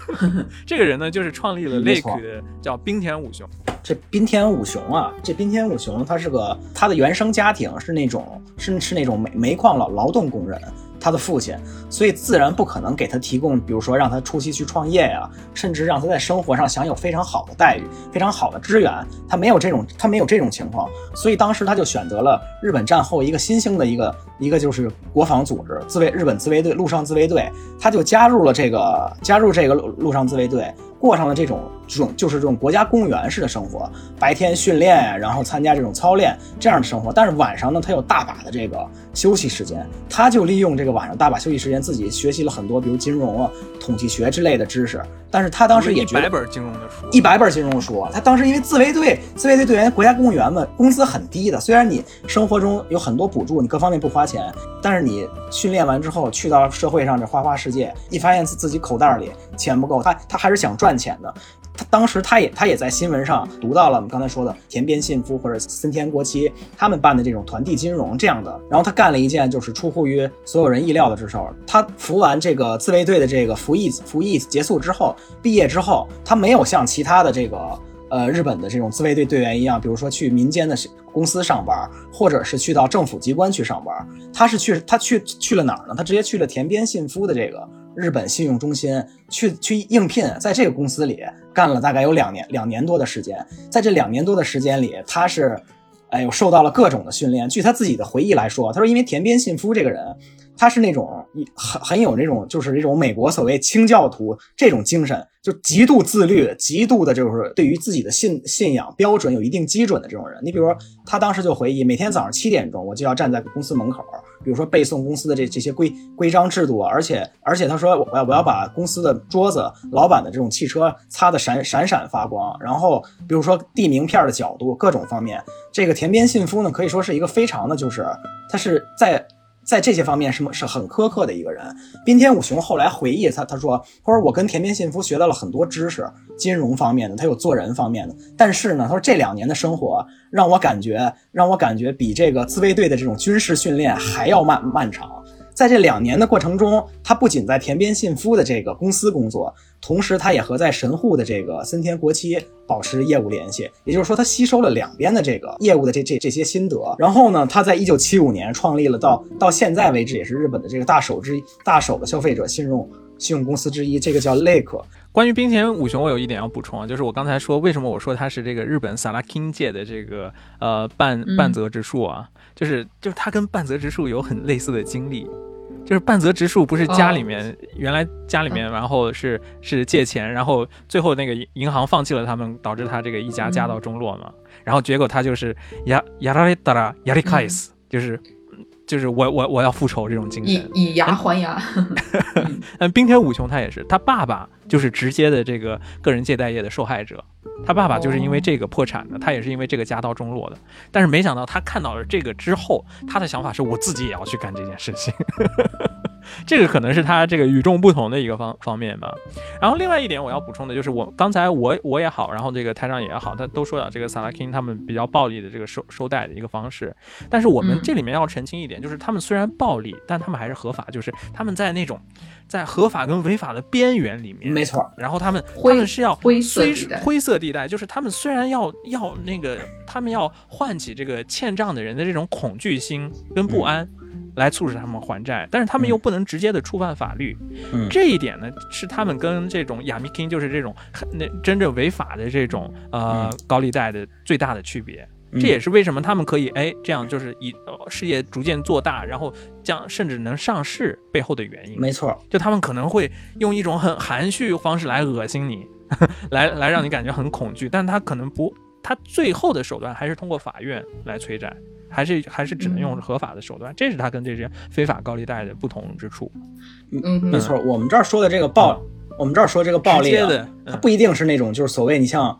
这个人呢，就是创立了 Lake 的叫冰田武雄。这冰田武雄啊，这冰田武雄他是个他的原生家庭是那种是是那种煤煤矿老劳动工人。他的父亲，所以自然不可能给他提供，比如说让他初期去创业呀，甚至让他在生活上享有非常好的待遇、非常好的支援。他没有这种，他没有这种情况，所以当时他就选择了日本战后一个新兴的一个一个就是国防组织——自卫日本自卫队、陆上自卫队，他就加入了这个加入这个陆陆上自卫队。过上了这种这种就是这种国家公务员式的生活，白天训练，然后参加这种操练这样的生活。但是晚上呢，他有大把的这个休息时间，他就利用这个晚上大把休息时间，自己学习了很多，比如金融啊、统计学之类的知识。但是他当时也觉得一百本金融的书，一百本金融书。他当时因为自卫队，自卫队队员、国家公务员们工资很低的，虽然你生活中有很多补助，你各方面不花钱，但是你训练完之后去到社会上这花花世界，一发现自自己口袋里钱不够，他他还是想赚赚钱的。他当时他也他也在新闻上读到了我们刚才说的田边信夫或者森田国期他们办的这种团地金融这样的，然后他干了一件就是出乎于所有人意料的之事他服完这个自卫队的这个服役服役结束之后，毕业之后，他没有像其他的这个呃日本的这种自卫队队员一样，比如说去民间的公司上班，或者是去到政府机关去上班，他是去他去去了哪儿呢？他直接去了田边信夫的这个。日本信用中心去去应聘，在这个公司里干了大概有两年两年多的时间，在这两年多的时间里，他是，哎呦，受到了各种的训练。据他自己的回忆来说，他说，因为田边信夫这个人。他是那种很很有那种，就是这种美国所谓清教徒这种精神，就极度自律，极度的就是对于自己的信信仰标准有一定基准的这种人。你比如说，他当时就回忆，每天早上七点钟我就要站在公司门口，比如说背诵公司的这这些规规章制度，而且而且他说我要我要把公司的桌子、老板的这种汽车擦得闪闪闪发光，然后比如说递名片的角度各种方面，这个田边信夫呢可以说是一个非常的就是他是在。在这些方面是是很苛刻的一个人。滨田武雄后来回忆他，他说：“他说我跟田边信夫学到了很多知识，金融方面的，他有做人方面的。但是呢，他说这两年的生活让我感觉，让我感觉比这个自卫队的这种军事训练还要漫漫长。”在这两年的过程中，他不仅在田边信夫的这个公司工作，同时他也和在神户的这个森田国期保持业务联系。也就是说，他吸收了两边的这个业务的这这这些心得。然后呢，他在一九七五年创立了到到现在为止也是日本的这个大手之大手的消费者信用信用公司之一，这个叫 Lake。关于冰田武雄，我有一点要补充啊，就是我刚才说为什么我说他是这个日本萨拉 king 界的这个呃半半泽直树啊，就是就是他跟半泽直树有很类似的经历。就是半泽直树不是家里面原来家里面，然后是是借钱，然后最后那个银行放弃了他们，导致他这个一家家道中落嘛。然后结果他就是亚亚拉雷达拉亚里卡伊斯，就是就是我我我要复仇这种精神，以以牙还牙。嗯，冰天武雄他也是，他爸爸就是直接的这个个人借贷业的受害者。他爸爸就是因为这个破产的，他也是因为这个家道中落的。但是没想到他看到了这个之后，他的想法是我自己也要去干这件事情。这个可能是他这个与众不同的一个方方面吧。然后另外一点我要补充的就是，我刚才我我也好，然后这个台长也好，他都说到这个萨拉 king 他们比较暴力的这个收收贷的一个方式。但是我们这里面要澄清一点，就是他们虽然暴力，但他们还是合法，就是他们在那种。在合法跟违法的边缘里面，没错。然后他们他们是要灰色地带，灰色地带就是他们虽然要要那个，他们要唤起这个欠账的人的这种恐惧心跟不安，来促使他们还债，但是他们又不能直接的触犯法律。这一点呢，是他们跟这种亚米 king 就是这种那真正违法的这种呃高利贷的最大的区别。这也是为什么他们可以哎这样就是以事业逐渐做大，然后将甚至能上市背后的原因。没错，就他们可能会用一种很含蓄方式来恶心你，来来让你感觉很恐惧，但他可能不，他最后的手段还是通过法院来催债，还是还是只能用合法的手段，这是他跟这些非法高利贷的不同之处。嗯，没错，我们这儿说的这个暴，我们这儿说这个暴力的，它不一定是那种就是所谓你像。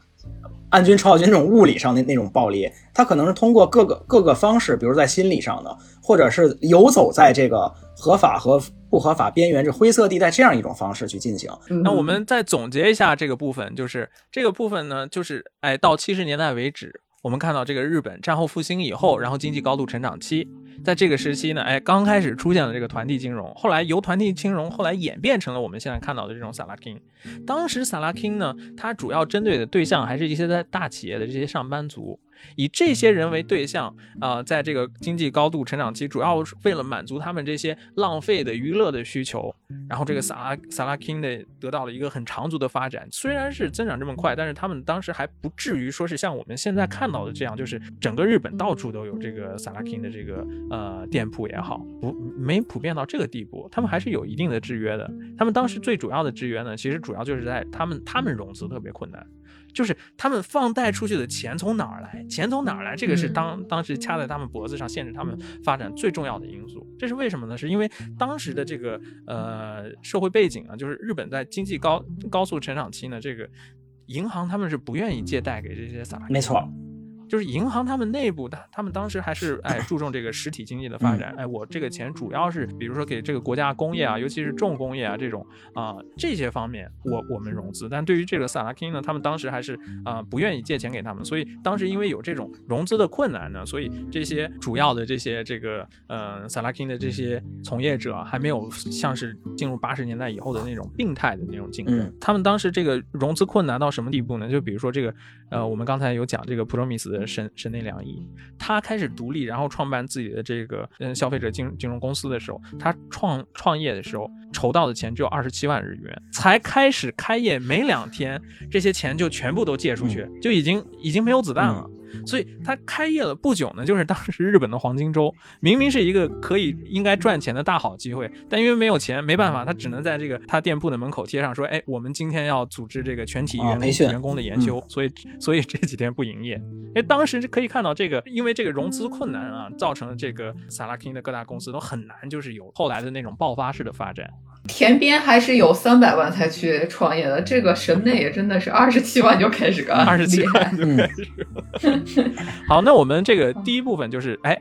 暗军、朝小军这种物理上的那种暴力，他可能是通过各个各个方式，比如在心理上的，或者是游走在这个合法和不合法边缘这灰色地带这样一种方式去进行。那我们再总结一下这个部分，就是这个部分呢，就是哎，到七十年代为止。我们看到这个日本战后复兴以后，然后经济高度成长期，在这个时期呢，哎，刚开始出现了这个团体金融，后来由团体金融后来演变成了我们现在看到的这种萨拉 king。当时萨拉 king 呢，它主要针对的对象还是一些在大企业的这些上班族。以这些人为对象，啊，在这个经济高度成长期，主要是为了满足他们这些浪费的娱乐的需求。然后这个萨拉萨拉 king 的得到了一个很长足的发展，虽然是增长这么快，但是他们当时还不至于说是像我们现在看到的这样，就是整个日本到处都有这个萨拉 king 的这个呃店铺也好，不没普遍到这个地步。他们还是有一定的制约的。他们当时最主要的制约呢，其实主要就是在他们他们融资特别困难。就是他们放贷出去的钱从哪儿来？钱从哪儿来？这个是当当时掐在他们脖子上，限制他们发展最重要的因素。这是为什么呢？是因为当时的这个呃社会背景啊，就是日本在经济高高速成长期呢，这个银行他们是不愿意借贷给这些散。没错，就是银行他们内部，他他们当时还是哎注重这个实体经济的发展，哎，我这个钱主要是比如说给这个国家工业啊，尤其是重工业啊这种啊这些方面，我我们融资。但对于这个萨拉金呢，他们当时还是啊不愿意借钱给他们，所以当时因为有这种融资的困难呢，所以这些主要的这些这个呃萨拉金的这些从业者还没有像是进入八十年代以后的那种病态的那种竞争，他们当时这个融资困难到什么地步呢？就比如说这个呃我们刚才有讲这个普罗米斯的神神内良一，他开始独立，然后创办自己的这个嗯消费者金金融公司的时候，他创创业的时候筹到的钱只有二十七万日元，才开始开业没两天，这些钱就全部都借出去，就已经已经没有子弹了。所以他开业了不久呢，就是当时日本的黄金周，明明是一个可以应该赚钱的大好机会，但因为没有钱，没办法，他只能在这个他店铺的门口贴上说：“哎，我们今天要组织这个全体员工员工的研究，所以所以这几天不营业。”哎，当时可以看到这个，因为这个融资困难啊，造成了这个萨拉金的各大公司都很难，就是有后来的那种爆发式的发展。田边还是有三百万才去创业的，这个神内也真的是二十七万就开始干，二十七万就开始。好，那我们这个第一部分就是哎，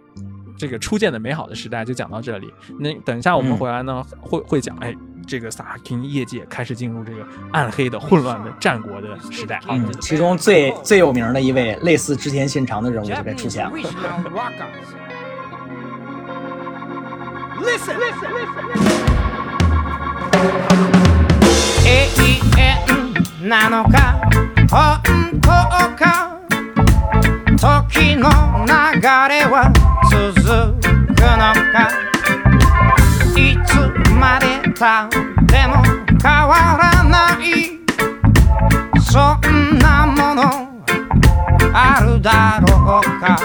这个初见的美好的时代就讲到这里。那等一下我们回来呢，会会讲哎，这个萨拉金业界开始进入这个暗黑的、混乱的战国的时代。嗯，其中最最有名的一位类似织田信长的人物就该出现了。Listen, listen, listen. 永遠なのか本当か時の流れは続くのかいつまでたっても変わらない。そんなものあるだろうか。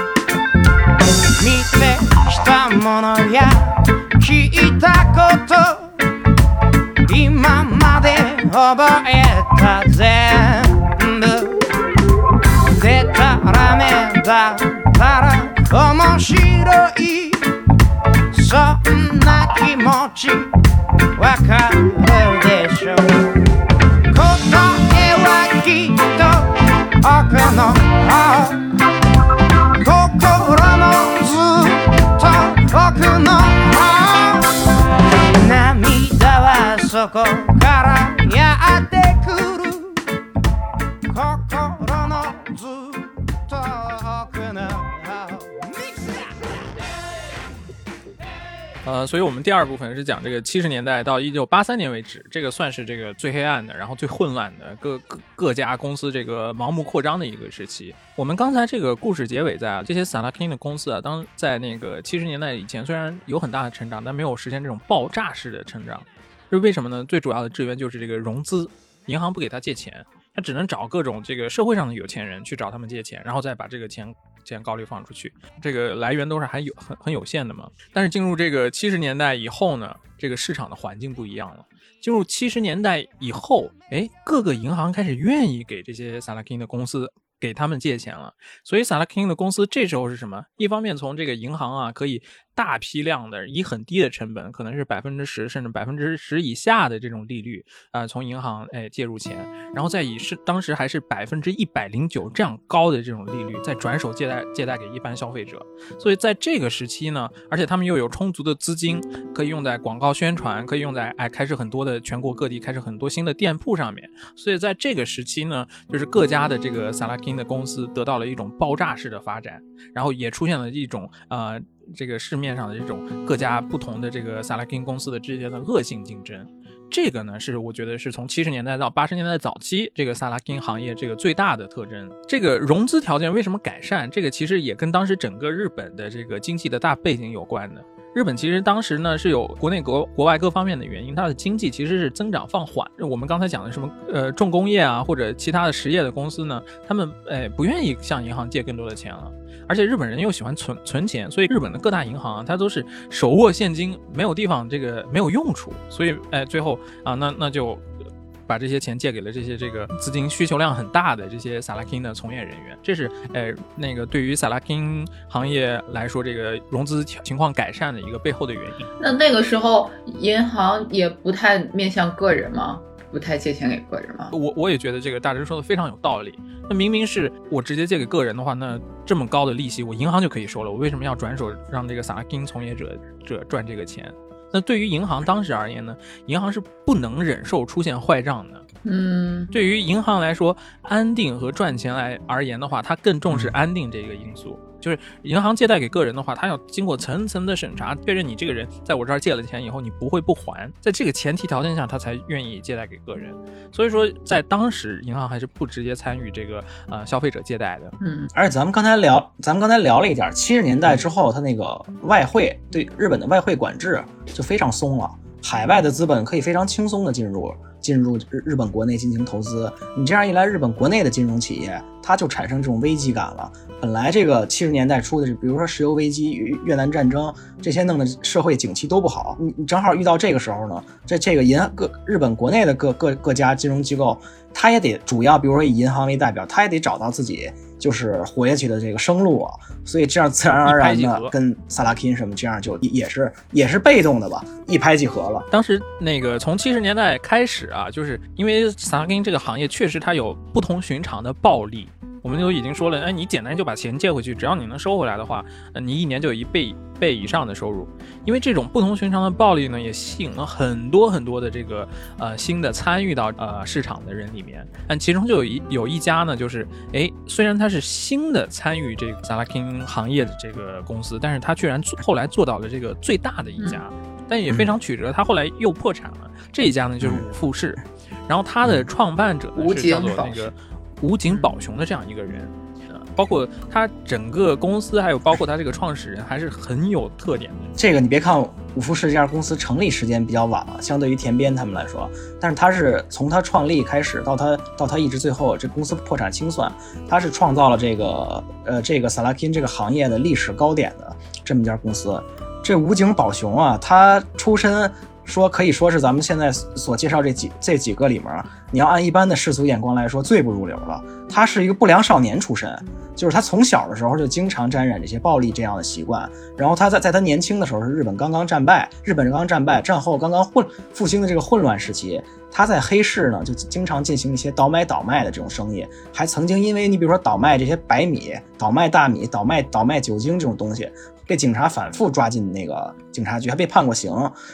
見てきたものや聞いたこと。今まで覚えた全部でたらめだったら面白い。そんな気持ちわかるでしょ。う答えはきっと奥の心 そこからやってくる心のずっと奥の呃，所以我们第二部分是讲这个七十年代到一九八三年为止，这个算是这个最黑暗的，然后最混乱的各各各家公司这个盲目扩张的一个时期。我们刚才这个故事结尾在啊，这些萨拉金的公司啊，当在那个七十年代以前，虽然有很大的成长，但没有实现这种爆炸式的成长。 是为什么呢？最主要的制约就是这个融资，银行不给他借钱，他只能找各种这个社会上的有钱人去找他们借钱，然后再把这个钱钱高利放出去，这个来源都是还有很很有限的嘛。但是进入这个七十年代以后呢，这个市场的环境不一样了。进入七十年代以后，哎，各个银行开始愿意给这些萨拉金的公司。给他们借钱了，所以萨拉金的公司这时候是什么？一方面从这个银行啊，可以大批量的以很低的成本，可能是百分之十甚至百分之十以下的这种利率啊，从银行哎借入钱，然后再以是当时还是百分之一百零九这样高的这种利率，再转手借贷借贷给一般消费者。所以在这个时期呢，而且他们又有充足的资金，可以用在广告宣传，可以用在哎开始很多的全国各地开始很多新的店铺上面。所以在这个时期呢，就是各家的这个萨拉金。的公司得到了一种爆炸式的发展，然后也出现了一种呃，这个市面上的这种各家不同的这个萨拉金公司的之间的恶性竞争。这个呢，是我觉得是从七十年代到八十年代早期这个萨拉金行业这个最大的特征。这个融资条件为什么改善？这个其实也跟当时整个日本的这个经济的大背景有关的。日本其实当时呢是有国内国国外各方面的原因，它的经济其实是增长放缓。我们刚才讲的什么呃重工业啊或者其他的实业的公司呢，他们哎不愿意向银行借更多的钱了，而且日本人又喜欢存存钱，所以日本的各大银行啊它都是手握现金，没有地方这个没有用处，所以哎最后啊那那就。把这些钱借给了这些这个资金需求量很大的这些萨拉金的从业人员，这是哎那个对于萨拉金行业来说，这个融资情况改善的一个背后的原因。那那个时候银行也不太面向个人吗？不太借钱给个人吗？我我也觉得这个大真说的非常有道理。那明明是我直接借给个人的话，那这么高的利息，我银行就可以收了。我为什么要转手让这个萨拉金从业者者赚这个钱？那对于银行当时而言呢？银行是不能忍受出现坏账的。嗯，对于银行来说，安定和赚钱来而言的话，它更重视安定这个因素。就是银行借贷给个人的话，他要经过层层的审查，确认你这个人在我这儿借了钱以后，你不会不还，在这个前提条件下，他才愿意借贷给个人。所以说，在当时，银行还是不直接参与这个呃消费者借贷的。嗯，而且咱们刚才聊，咱们刚才聊了一点，七十年代之后，他那个外汇对日本的外汇管制就非常松了，海外的资本可以非常轻松的进入。进入日日本国内进行投资，你这样一来，日本国内的金融企业它就产生这种危机感了。本来这个七十年代初的，比如说石油危机、与越南战争这些，弄的社会景气都不好。你你正好遇到这个时候呢，这这个银各日本国内的各各各家金融机构，它也得主要，比如说以银行为代表，它也得找到自己。就是活下去的这个生路啊，所以这样自然而然的跟萨拉金什么这样就也是也是被动的吧，一拍即合了。当时那个从七十年代开始啊，就是因为萨拉金这个行业确实它有不同寻常的暴利。我们就已经说了，哎，你简单就把钱借回去，只要你能收回来的话，呃，你一年就有一倍倍以上的收入。因为这种不同寻常的暴利呢，也吸引了很多很多的这个呃新的参与到呃市场的人里面。但其中就有一有一家呢，就是哎，虽然它是新的参与这个 k i n 行业的这个公司，但是它居然做后来做到了这个最大的一家，但也非常曲折，他后来又破产了。这一家呢就是五富士，然后他的创办者呢是叫做那个。武井宝雄的这样一个人，包括他整个公司，还有包括他这个创始人，还是很有特点的。这个你别看五富士这家公司成立时间比较晚了，相对于田边他们来说，但是他是从他创立开始到他到他一直最后这公司破产清算，他是创造了这个呃这个萨拉金这个行业的历史高点的这么一家公司。这武井宝雄啊，他出身。说可以说是咱们现在所介绍这几这几个里面，你要按一般的世俗眼光来说，最不入流了。他是一个不良少年出身，就是他从小的时候就经常沾染这些暴力这样的习惯。然后他在在他年轻的时候是日本刚刚战败，日本刚刚战败，战后刚刚混复兴的这个混乱时期，他在黑市呢就经常进行一些倒买倒卖的这种生意，还曾经因为你比如说倒卖这些白米、倒卖大米、倒卖倒卖酒精这种东西。被警察反复抓进那个警察局，还被判过刑。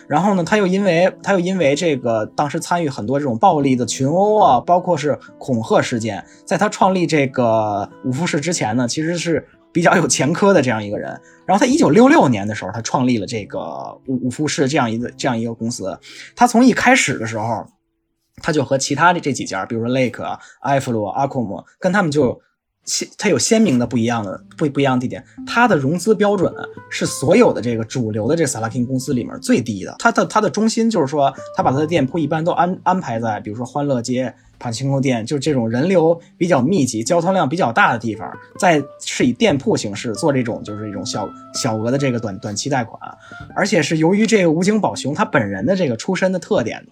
然后呢，他又因为他又因为这个当时参与很多这种暴力的群殴啊，包括是恐吓事件。在他创立这个五富士之前呢，其实是比较有前科的这样一个人。然后他一九六六年的时候，他创立了这个五五富士这样一个这样一个公司。他从一开始的时候，他就和其他的这几家，比如说 Lake、埃弗洛、阿库姆，跟他们就。它有鲜明的不一样的不不一样的地点，它的融资标准是所有的这个主流的这萨拉金公司里面最低的。它的它的中心就是说，它把它的店铺一般都安安排在，比如说欢乐街、帕青宫店，就是这种人流比较密集、交通量比较大的地方，在是以店铺形式做这种就是一种小小额的这个短短期贷款，而且是由于这个武井宝雄他本人的这个出身的特点，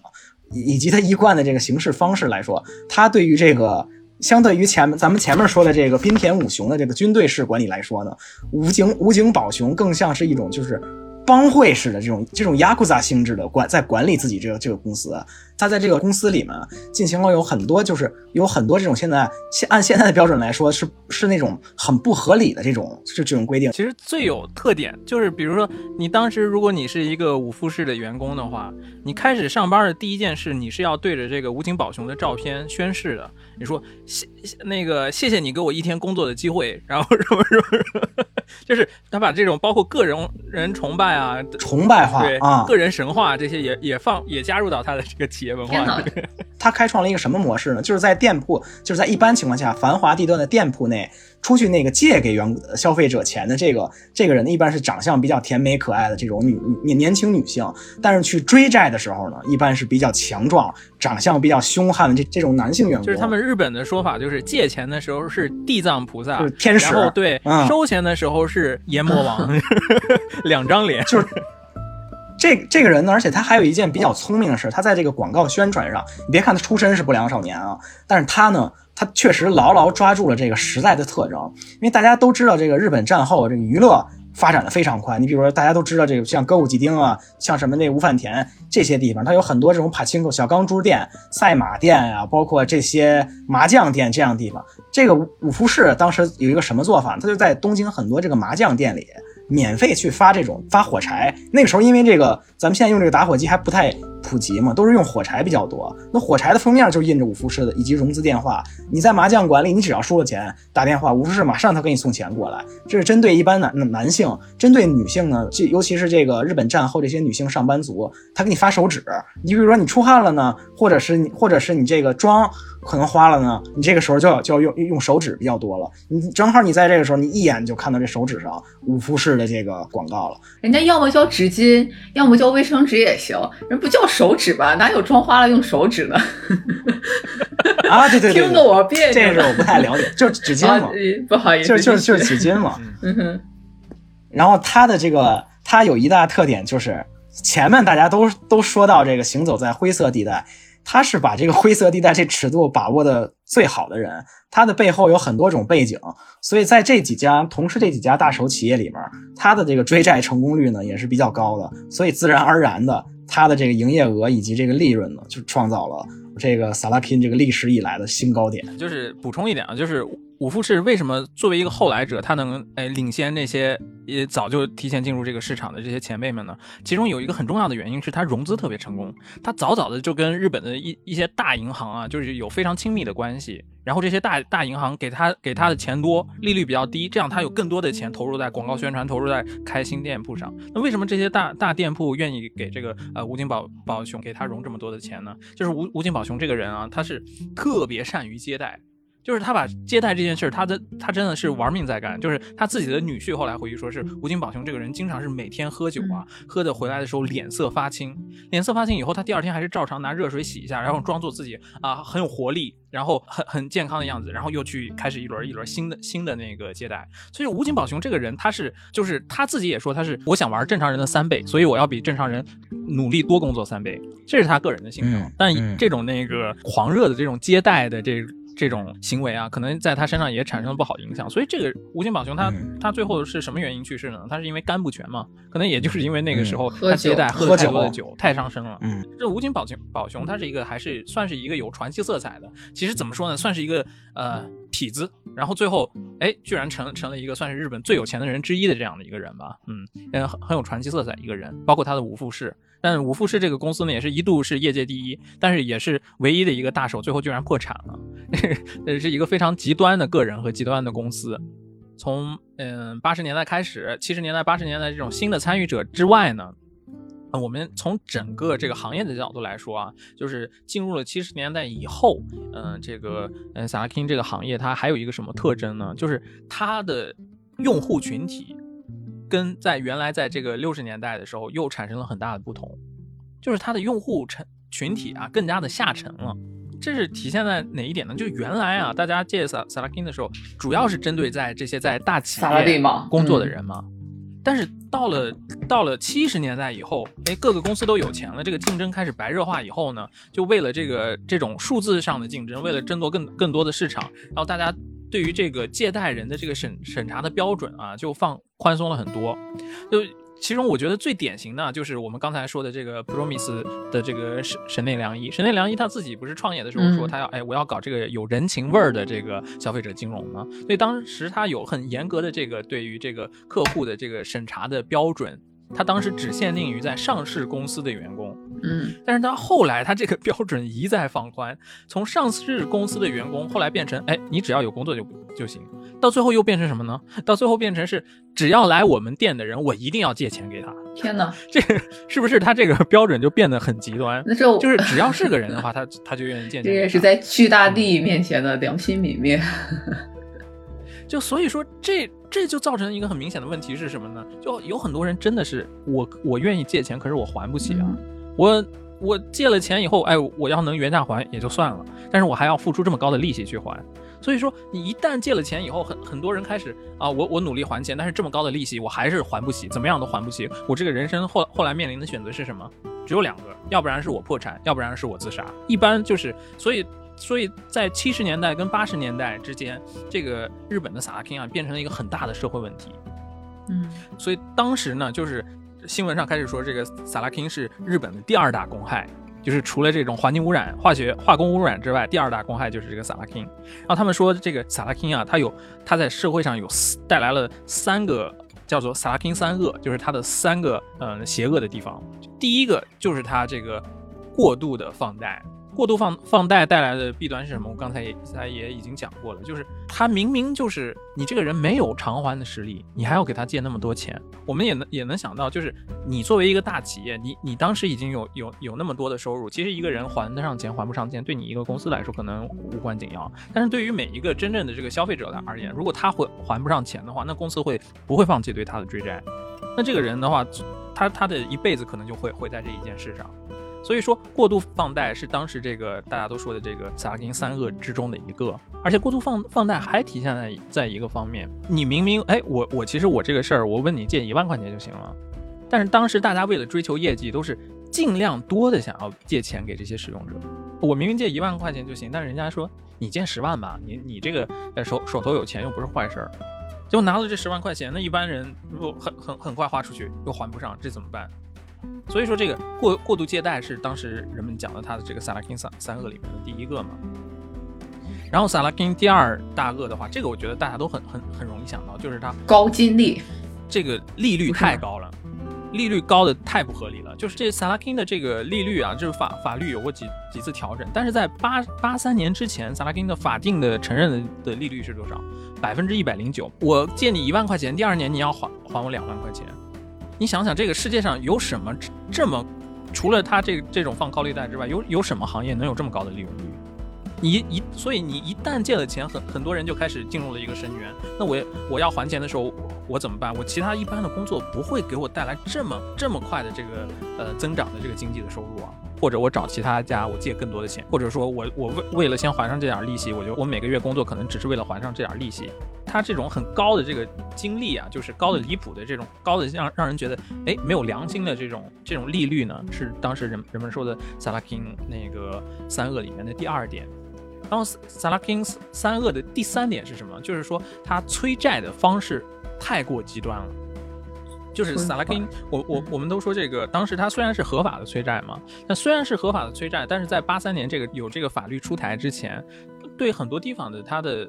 以及他一贯的这个行事方式来说，他对于这个。相对于前咱们前面说的这个滨田武雄的这个军队式管理来说呢，武井武井宝雄更像是一种就是帮会式的这种这种ヤクザ性质的管在管理自己这个这个公司。他在这个公司里面进行了有很多，就是有很多这种现在现按现在的标准来说是是那种很不合理的这种是这种规定。其实最有特点就是，比如说你当时如果你是一个五富士的员工的话，你开始上班的第一件事，你是要对着这个武井宝雄的照片宣誓的。 你说谢那个谢谢你给我一天工作的机会，然后什么什么，就是他把这种包括个人人崇拜啊、崇拜化对啊、个人神话这些也也放也加入到他的这个企业文化里。他开创了一个什么模式呢？就是在店铺，就是在一般情况下繁华地段的店铺内，出去那个借给员消费者钱的这个这个人呢，一般是长相比较甜美可爱的这种女年年轻女性，但是去追债的时候呢，一般是比较强壮、长相比较凶悍的这这种男性员工。就是他们日本的说法，就是借钱的时候是地藏菩萨，天使，然后对，收钱的时候是阎魔王，两张脸，就是。这这个人呢，而且他还有一件比较聪明的事，他在这个广告宣传上，你别看他出身是不良少年啊，但是他呢，他确实牢牢抓住了这个时代的特征。因为大家都知道，这个日本战后这个娱乐发展的非常快。你比如说，大家都知道这个像歌舞伎町啊，像什么那五反田这些地方，它有很多这种帕青口小钢珠店、赛马店呀、包括这些麻将店这样的地方。这个五福市当时有一个什么做法？它就在东京很多这个麻将店里。免费去发这种发火柴，那个时候因为这个咱们现在用这个打火机还不太普及嘛，都是用火柴比较多。那火柴的封面就印着五福士的以及融资电话。你在麻将馆里，你只要输了钱打电话，五福士马上他给你送钱过来。这是针对一般男男性，针对女性呢，就尤其是这个日本战后这些女性上班族，他给你发手纸。你比如说你出汗了呢，或者是你或者是你这个妆。可能花了呢，你这个时候就要就要用用手指比较多了。你正好你在这个时候，你一眼就看到这手指上五福士的这个广告了。人家要么叫纸巾，要么叫卫生纸也行，人不叫手纸吧？哪有妆花了用手纸呢？啊，对 对对，听得我别扭。这个我不太了解，就是纸巾嘛，不好意思，就是就是就是纸巾嘛。嗯哼。然后它的这个它有一大特点就是前面大家都都说到这个行走在灰色地带。他是把这个灰色地带这尺度把握的最好的人，他的背后有很多种背景，所以在这几家同时这几家大手企业里面，他的这个追债成功率呢也是比较高的，所以自然而然的，他的这个营业额以及这个利润呢，就创造了这个萨拉拼这个历史以来的新高点。就是补充一点啊，就是。五富士为什么作为一个后来者，他能哎领先那些也早就提前进入这个市场的这些前辈们呢？其中有一个很重要的原因是他融资特别成功，他早早的就跟日本的一一些大银行啊，就是有非常亲密的关系。然后这些大大银行给他给他的钱多，利率比较低，这样他有更多的钱投入在广告宣传，投入在开新店铺上。那为什么这些大大店铺愿意给这个呃吴金宝宝雄给他融这么多的钱呢？就是吴吴金宝雄这个人啊，他是特别善于接待。就是他把接待这件事儿，他的他真的是玩命在干。就是他自己的女婿后来回忆说，是吴金宝雄这个人经常是每天喝酒啊，喝的回来的时候脸色发青，脸色发青以后，他第二天还是照常拿热水洗一下，然后装作自己啊很有活力，然后很很健康的样子，然后又去开始一轮一轮新的新的那个接待。所以吴金宝雄这个人，他是就是他自己也说他是我想玩正常人的三倍，所以我要比正常人努力多工作三倍，这是他个人的性格。但这种那个狂热的这种接待的这。这种行为啊，可能在他身上也产生了不好的影响，所以这个吴金宝雄他他最后是什么原因去世呢？他是因为肝不全嘛？可能也就是因为那个时候他接待喝太多的酒，太伤身了。嗯，这吴金宝雄宝雄他是一个还是算是一个有传奇色彩的。其实怎么说呢，算是一个呃痞子，然后最后哎居然成成了一个算是日本最有钱的人之一的这样的一个人吧。嗯嗯，很很有传奇色彩一个人，包括他的五富士。但五富士这个公司呢，也是一度是业界第一，但是也是唯一的一个大手，最后居然破产了。这 是一个非常极端的个人和极端的公司。从嗯八十年代开始，七十年代、八十年代这种新的参与者之外呢，我们从整个这个行业的角度来说啊，就是进入了七十年代以后，嗯，这个嗯萨拉金这个行业它还有一个什么特征呢？就是它的用户群体。跟在原来在这个六十年代的时候又产生了很大的不同，就是它的用户群群体啊更加的下沉了。这是体现在哪一点呢？就原来啊，大家借萨萨拉金的时候，主要是针对在这些在大企业工作的人嘛。但是到了到了七十年代以后，哎，各个公司都有钱了，这个竞争开始白热化以后呢，就为了这个这种数字上的竞争，为了争夺更更多的市场，然后大家。对于这个借贷人的这个审审查的标准啊，就放宽松了很多。就其中我觉得最典型的，就是我们刚才说的这个 Promise 的这个神神内良一。神内良一他自己不是创业的时候说他要哎我要搞这个有人情味儿的这个消费者金融吗？所以当时他有很严格的这个对于这个客户的这个审查的标准。他当时只限定于在上市公司的员工，嗯，但是他后来他这个标准一再放宽，从上市公司的员工后来变成，哎，你只要有工作就就行，到最后又变成什么呢？到最后变成是只要来我们店的人，我一定要借钱给他。天哪，这个是不是他这个标准就变得很极端？那就就是只要是个人的话，他他就愿意借钱。这也是在巨大利益面前的良心泯灭。就所以说，这这就造成一个很明显的问题是什么呢？就有很多人真的是我我愿意借钱，可是我还不起啊。我我借了钱以后，哎，我要能原价还也就算了，但是我还要付出这么高的利息去还。所以说，你一旦借了钱以后，很很多人开始啊，我我努力还钱，但是这么高的利息我还是还不起，怎么样都还不起。我这个人生后后来面临的选择是什么？只有两个，要不然是我破产，要不然是我自杀。一般就是所以。所以在七十年代跟八十年代之间，这个日本的萨拉金啊，变成了一个很大的社会问题。嗯，所以当时呢，就是新闻上开始说这个萨拉汀是日本的第二大公害，就是除了这种环境污染、化学化工污染之外，第二大公害就是这个萨拉汀。然后他们说这个萨拉汀啊，它有它在社会上有带来了三个叫做萨拉汀三恶，就是它的三个嗯邪恶的地方。第一个就是它这个过度的放贷。过度放放贷带来的弊端是什么？我刚才也才也已经讲过了，就是他明明就是你这个人没有偿还的实力，你还要给他借那么多钱。我们也能也能想到，就是你作为一个大企业，你你当时已经有有有那么多的收入，其实一个人还得上钱还不上钱，对你一个公司来说可能无关紧要。但是对于每一个真正的这个消费者来而言，如果他会还不上钱的话，那公司会不会放弃对他的追债？那这个人的话，他他的一辈子可能就会毁在这一件事上。所以说，过度放贷是当时这个大家都说的这个萨拉金三恶之中的一个，而且过度放放贷还体现在在一个方面，你明明哎，我我其实我这个事儿，我问你借一万块钱就行了，但是当时大家为了追求业绩，都是尽量多的想要借钱给这些使用者。我明明借一万块钱就行，但是人家说你借十万吧，你你这个呃手手头有钱又不是坏事儿，结果拿了这十万块钱，那一般人如果很很很快花出去又还不上，这怎么办？所以说，这个过过度借贷是当时人们讲的他的这个萨拉金三三恶里面的第一个嘛。然后萨拉金第二大恶的话，这个我觉得大家都很很很容易想到，就是他高金利，这个利率太高了，利率高的太不合理了。就是这萨拉金的这个利率啊，就是法法律有过几几次调整，但是在八八三年之前，萨拉金的法定的承认的的利率是多少？百分之一百零九。我借你一万块钱，第二年你要还还我两万块钱。你想想，这个世界上有什么这么，除了他这这种放高利贷之外，有有什么行业能有这么高的利润率？你一所以你一旦借了钱，很很多人就开始进入了一个深渊。那我我要还钱的时候，我怎么办？我其他一般的工作不会给我带来这么这么快的这个呃增长的这个经济的收入啊。或者我找其他家，我借更多的钱，或者说我我为为了先还上这点利息，我就我每个月工作可能只是为了还上这点利息。他这种很高的这个经历啊，就是高的离谱的这种高的让让人觉得哎没有良心的这种这种利率呢，是当时人人们说的萨拉金那个三恶里面的第二点。然后萨拉金三恶的第三点是什么？就是说他催债的方式太过极端了。就是萨拉金，我我我们都说这个，当时他虽然是合法的催债嘛，但虽然是合法的催债，但是在八三年这个有这个法律出台之前，对很多地方的它的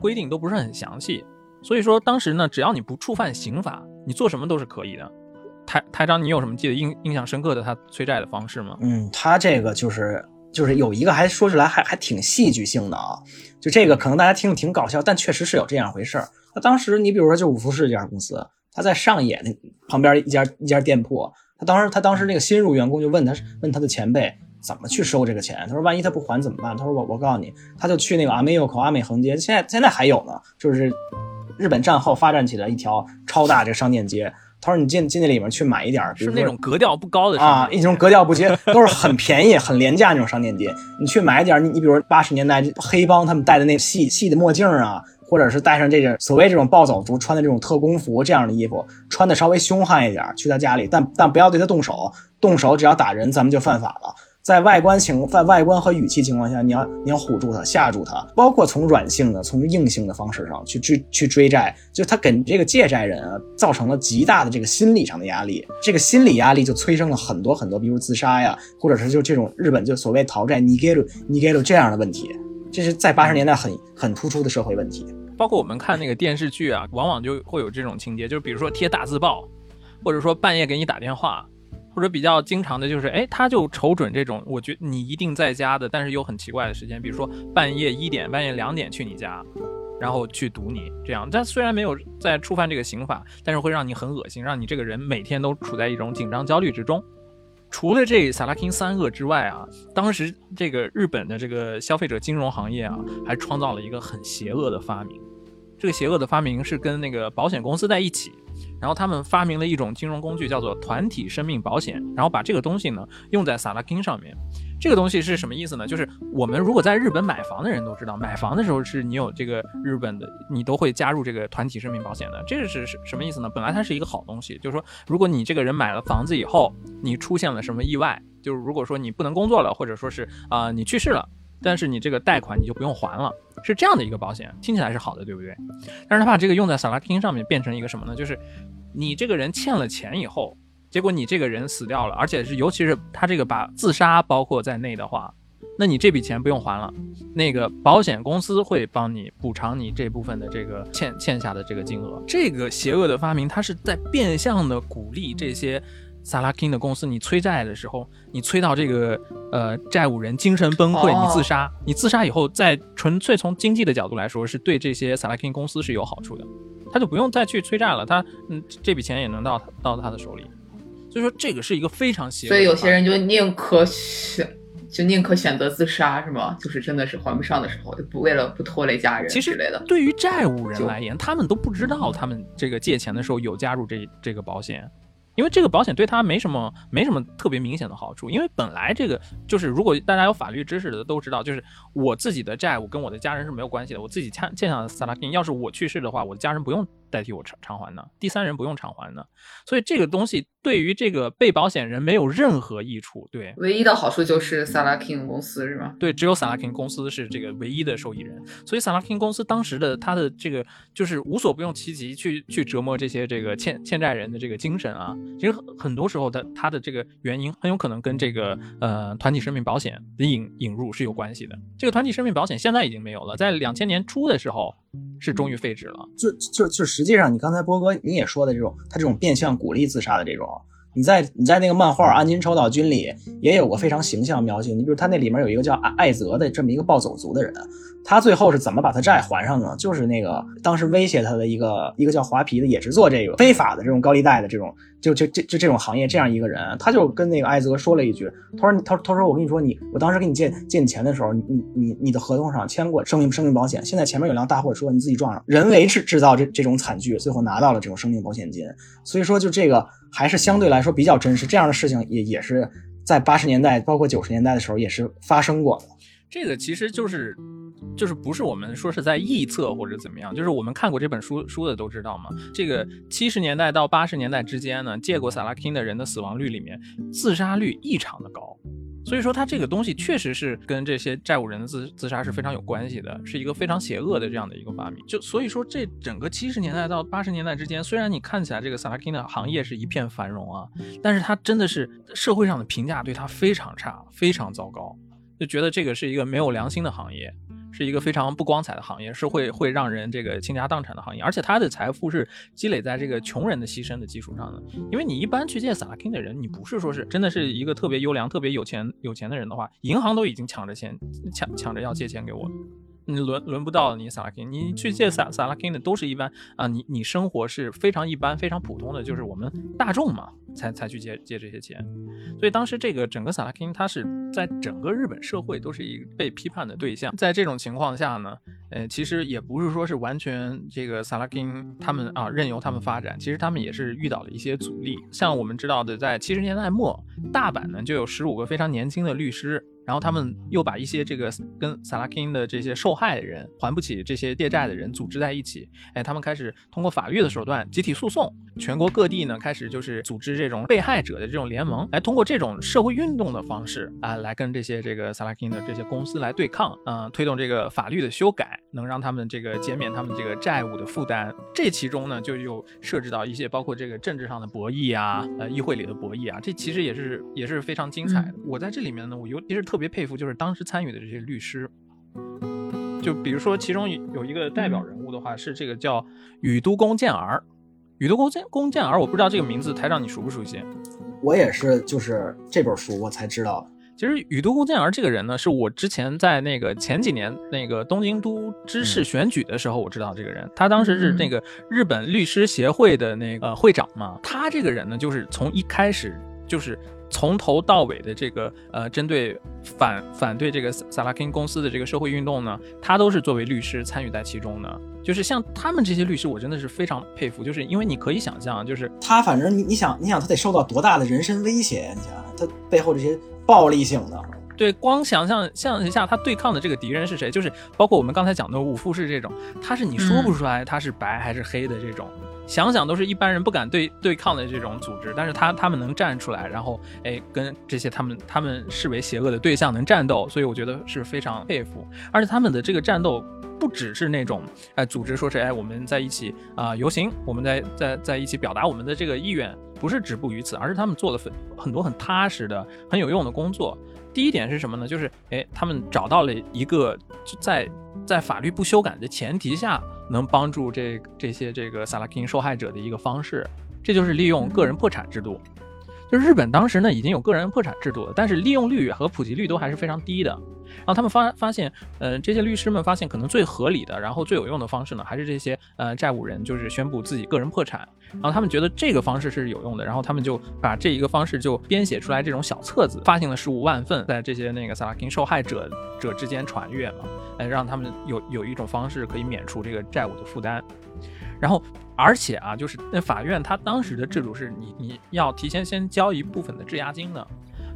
规定都不是很详细，所以说当时呢，只要你不触犯刑法，你做什么都是可以的。台台长，你有什么记得印印象深刻的他催债的方式吗？嗯，他这个就是就是有一个还说出来还还挺戏剧性的啊，就这个可能大家听着挺搞笑，但确实是有这样回事儿。那当时你比如说就五福士这家公司。他在上野那旁边一家一家店铺，他当时他当时那个新入员工就问他问他的前辈怎么去收这个钱，他说万一他不还怎么办？他说我我告诉你，他就去那个阿美右口阿美横街，现在现在还有呢，就是日本战后发展起来一条超大这个商店街。他说你进进那里面去买一点，是那种格调不高的啊，一种格调不接都是很便宜很廉价那种商店街，你去买一点，你你比如八十年代黑帮他们戴的那细细的墨镜啊。或者是带上这件所谓这种暴走族穿的这种特工服这样的衣服，穿的稍微凶悍一点，去他家里，但但不要对他动手，动手只要打人，咱们就犯法了。在外观情，在外观和语气情况下，你要你要唬住他，吓住他，包括从软性的、从硬性的方式上去追去追债，就他给这个借债人啊造成了极大的这个心理上的压力，这个心理压力就催生了很多很多，比如自杀呀，或者是就这种日本就所谓逃债尼给鲁尼给鲁这样的问题。这是在八十年代很很突出的社会问题，包括我们看那个电视剧啊，往往就会有这种情节，就是比如说贴大字报，或者说半夜给你打电话，或者比较经常的就是，哎，他就瞅准这种，我觉你一定在家的，但是又很奇怪的时间，比如说半夜一点、半夜两点去你家，然后去堵你，这样，但虽然没有在触犯这个刑法，但是会让你很恶心，让你这个人每天都处在一种紧张焦虑之中。除了这萨拉金三恶之外啊，当时这个日本的这个消费者金融行业啊，还创造了一个很邪恶的发明。这个邪恶的发明是跟那个保险公司在一起。然后他们发明了一种金融工具，叫做团体生命保险。然后把这个东西呢用在萨拉金上面。这个东西是什么意思呢？就是我们如果在日本买房的人都知道，买房的时候是你有这个日本的，你都会加入这个团体生命保险的。这个是什么意思呢？本来它是一个好东西，就是说如果你这个人买了房子以后，你出现了什么意外，就是如果说你不能工作了，或者说是啊你去世了。但是你这个贷款你就不用还了，是这样的一个保险，听起来是好的，对不对？但是他把这个用在萨拉汀上面变成一个什么呢？就是你这个人欠了钱以后，结果你这个人死掉了，而且是尤其是他这个把自杀包括在内的话，那你这笔钱不用还了，那个保险公司会帮你补偿你这部分的这个欠欠下的这个金额。这个邪恶的发明，它是在变相的鼓励这些。萨拉金的公司，你催债的时候，你催到这个呃债务人精神崩溃，你自杀，你自杀以后，在纯粹从经济的角度来说，是对这些萨拉金公司是有好处的，他就不用再去催债了，他嗯这笔钱也能到到他的手里，所以说这个是一个非常邪，所以有些人就宁可选就宁可选择自杀是吗？就是真的是还不上的时候，就不为了不拖累家人其实之类的。对于债务人来言，他们都不知道他们这个借钱的时候有加入这这个保险。因为这个保险对他没什么没什么特别明显的好处，因为本来这个就是如果大家有法律知识的都知道，就是我自己的债务跟我的家人是没有关系的，我自己欠欠下的萨拉金，要是我去世的话，我的家人不用。代替我偿偿还的，第三人不用偿还的，所以这个东西对于这个被保险人没有任何益处。对，唯一的好处就是萨拉 king 公司是吗？对，只有萨拉 king 公司是这个唯一的受益人。所以萨拉 king 公司当时的他的这个就是无所不用其极去去折磨这些这个欠欠债人的这个精神啊，其实很很多时候他他的这个原因很有可能跟这个呃团体生命保险的引引入是有关系的。这个团体生命保险现在已经没有了，在两千年初的时候是终于废止了。就就就实际上，你刚才波哥你也说的这种，他这种变相鼓励自杀的这种，你在你在那个漫画《安金抽岛君》里也有过非常形象描写。你比如他那里面有一个叫艾艾泽的这么一个暴走族的人，他最后是怎么把他债还上呢？就是那个当时威胁他的一个一个叫华皮的，也是做这个非法的这种高利贷的这种，就就这就这种行业这样一个人，他就跟那个艾泽说了一句，他说他他说我跟你说你我当时给你借借你钱的时候，你你你你的合同上签过生命生命保险，现在前面有辆大货车，你自己撞上，人为制制造这这种惨剧，最后拿到了这种生命保险金，所以说就这个还是相对来说比较真实，这样的事情也也是在八十年代包括九十年代的时候也是发生过的。这个其实就是，就是不是我们说是在臆测或者怎么样，就是我们看过这本书书的都知道嘛。这个七十年代到八十年代之间呢，借过萨拉 king 的人的死亡率里面，自杀率异常的高。所以说，它这个东西确实是跟这些债务人的自自杀是非常有关系的，是一个非常邪恶的这样的一个发明。就所以说，这整个七十年代到八十年代之间，虽然你看起来这个萨拉 king 的行业是一片繁荣啊，但是它真的是社会上的评价对它非常差，非常糟糕。就觉得这个是一个没有良心的行业，是一个非常不光彩的行业，是会会让人这个倾家荡产的行业，而且他的财富是积累在这个穷人的牺牲的基础上的。因为你一般去借萨拉金的人，你不是说是真的是一个特别优良、特别有钱有钱的人的话，银行都已经抢着钱抢抢着要借钱给我了。你轮轮不到你萨拉 king，你去借萨萨拉 king 的都是一般啊，你你生活是非常一般、非常普通的，就是我们大众嘛，才才去借借这些钱。所以当时这个整个萨拉 king，它是在整个日本社会都是一个被批判的对象。在这种情况下呢，呃，其实也不是说是完全这个萨拉 king 他们啊任由他们发展，其实他们也是遇到了一些阻力。像我们知道的，在七十年代末，大阪呢就有十五个非常年轻的律师。然后他们又把一些这个跟萨拉 king 的这些受害的人还不起这些借债的人组织在一起，哎，他们开始通过法律的手段集体诉讼，全国各地呢开始就是组织这种被害者的这种联盟，来通过这种社会运动的方式啊，来跟这些这个萨拉 king 的这些公司来对抗，嗯，推动这个法律的修改，能让他们这个减免他们这个债务的负担。这其中呢，就又涉及到一些包括这个政治上的博弈啊，呃，议会里的博弈啊，这其实也是也是非常精彩的。我在这里面呢，我尤其是特别佩服，就是当时参与的这些律师。就比如说，其中有一个代表人物的话，是这个叫宇都宫健儿。宇都宫健宫健儿，我不知道这个名字，台长你熟不熟悉？我也是，就是这本书我才知道。其实宇都宫健儿这个人呢，是我之前在那个前几年那个东京都知事选举的时候，我知道这个人。他当时是那个日本律师协会的那个会长嘛。他这个人呢，就是从一开始就是从头到尾的这个呃，针对反反对这个萨拉 king 公司的这个社会运动呢，他都是作为律师参与在其中的。就是像他们这些律师，我真的是非常佩服，就是因为你可以想象，就是他反正你你想你想他得受到多大的人身威胁呀？你想他背后这些暴力性的。对，光想象象一下，他对抗的这个敌人是谁？就是包括我们刚才讲的五富士这种，他是你说不出来他是白还是黑的这种，想想都是一般人不敢对对抗的这种组织，但是他他们能站出来，然后哎跟这些他们他们视为邪恶的对象能战斗，所以我觉得是非常佩服，而且他们的这个战斗不只是那种哎组织说是哎我们在一起啊、游行，我们在在在一起表达我们的这个意愿，不是止步于此，而是他们做了很很多很踏实的、很有用的工作。第一点是什么呢？就是哎，他们找到了一个在在法律不修改的前提下，能帮助这这些这个萨拉金受害者的一个方式，这就是利用个人破产制度。就日本当时呢已经有个人破产制度了，但是利用率和普及率都还是非常低的。然后他们发发现，呃，这些律师们发现可能最合理的，然后最有用的方式呢，还是这些呃债务人就是宣布自己个人破产。然后他们觉得这个方式是有用的，然后他们就把这一个方式就编写出来这种小册子，发行了十五万份，在这些那个萨拉金受害者者之间传阅嘛，哎，让他们有有一种方式可以免除这个债务的负担。然后，而且啊，就是那法院他当时的制度是你你要提前先交一部分的质押金的，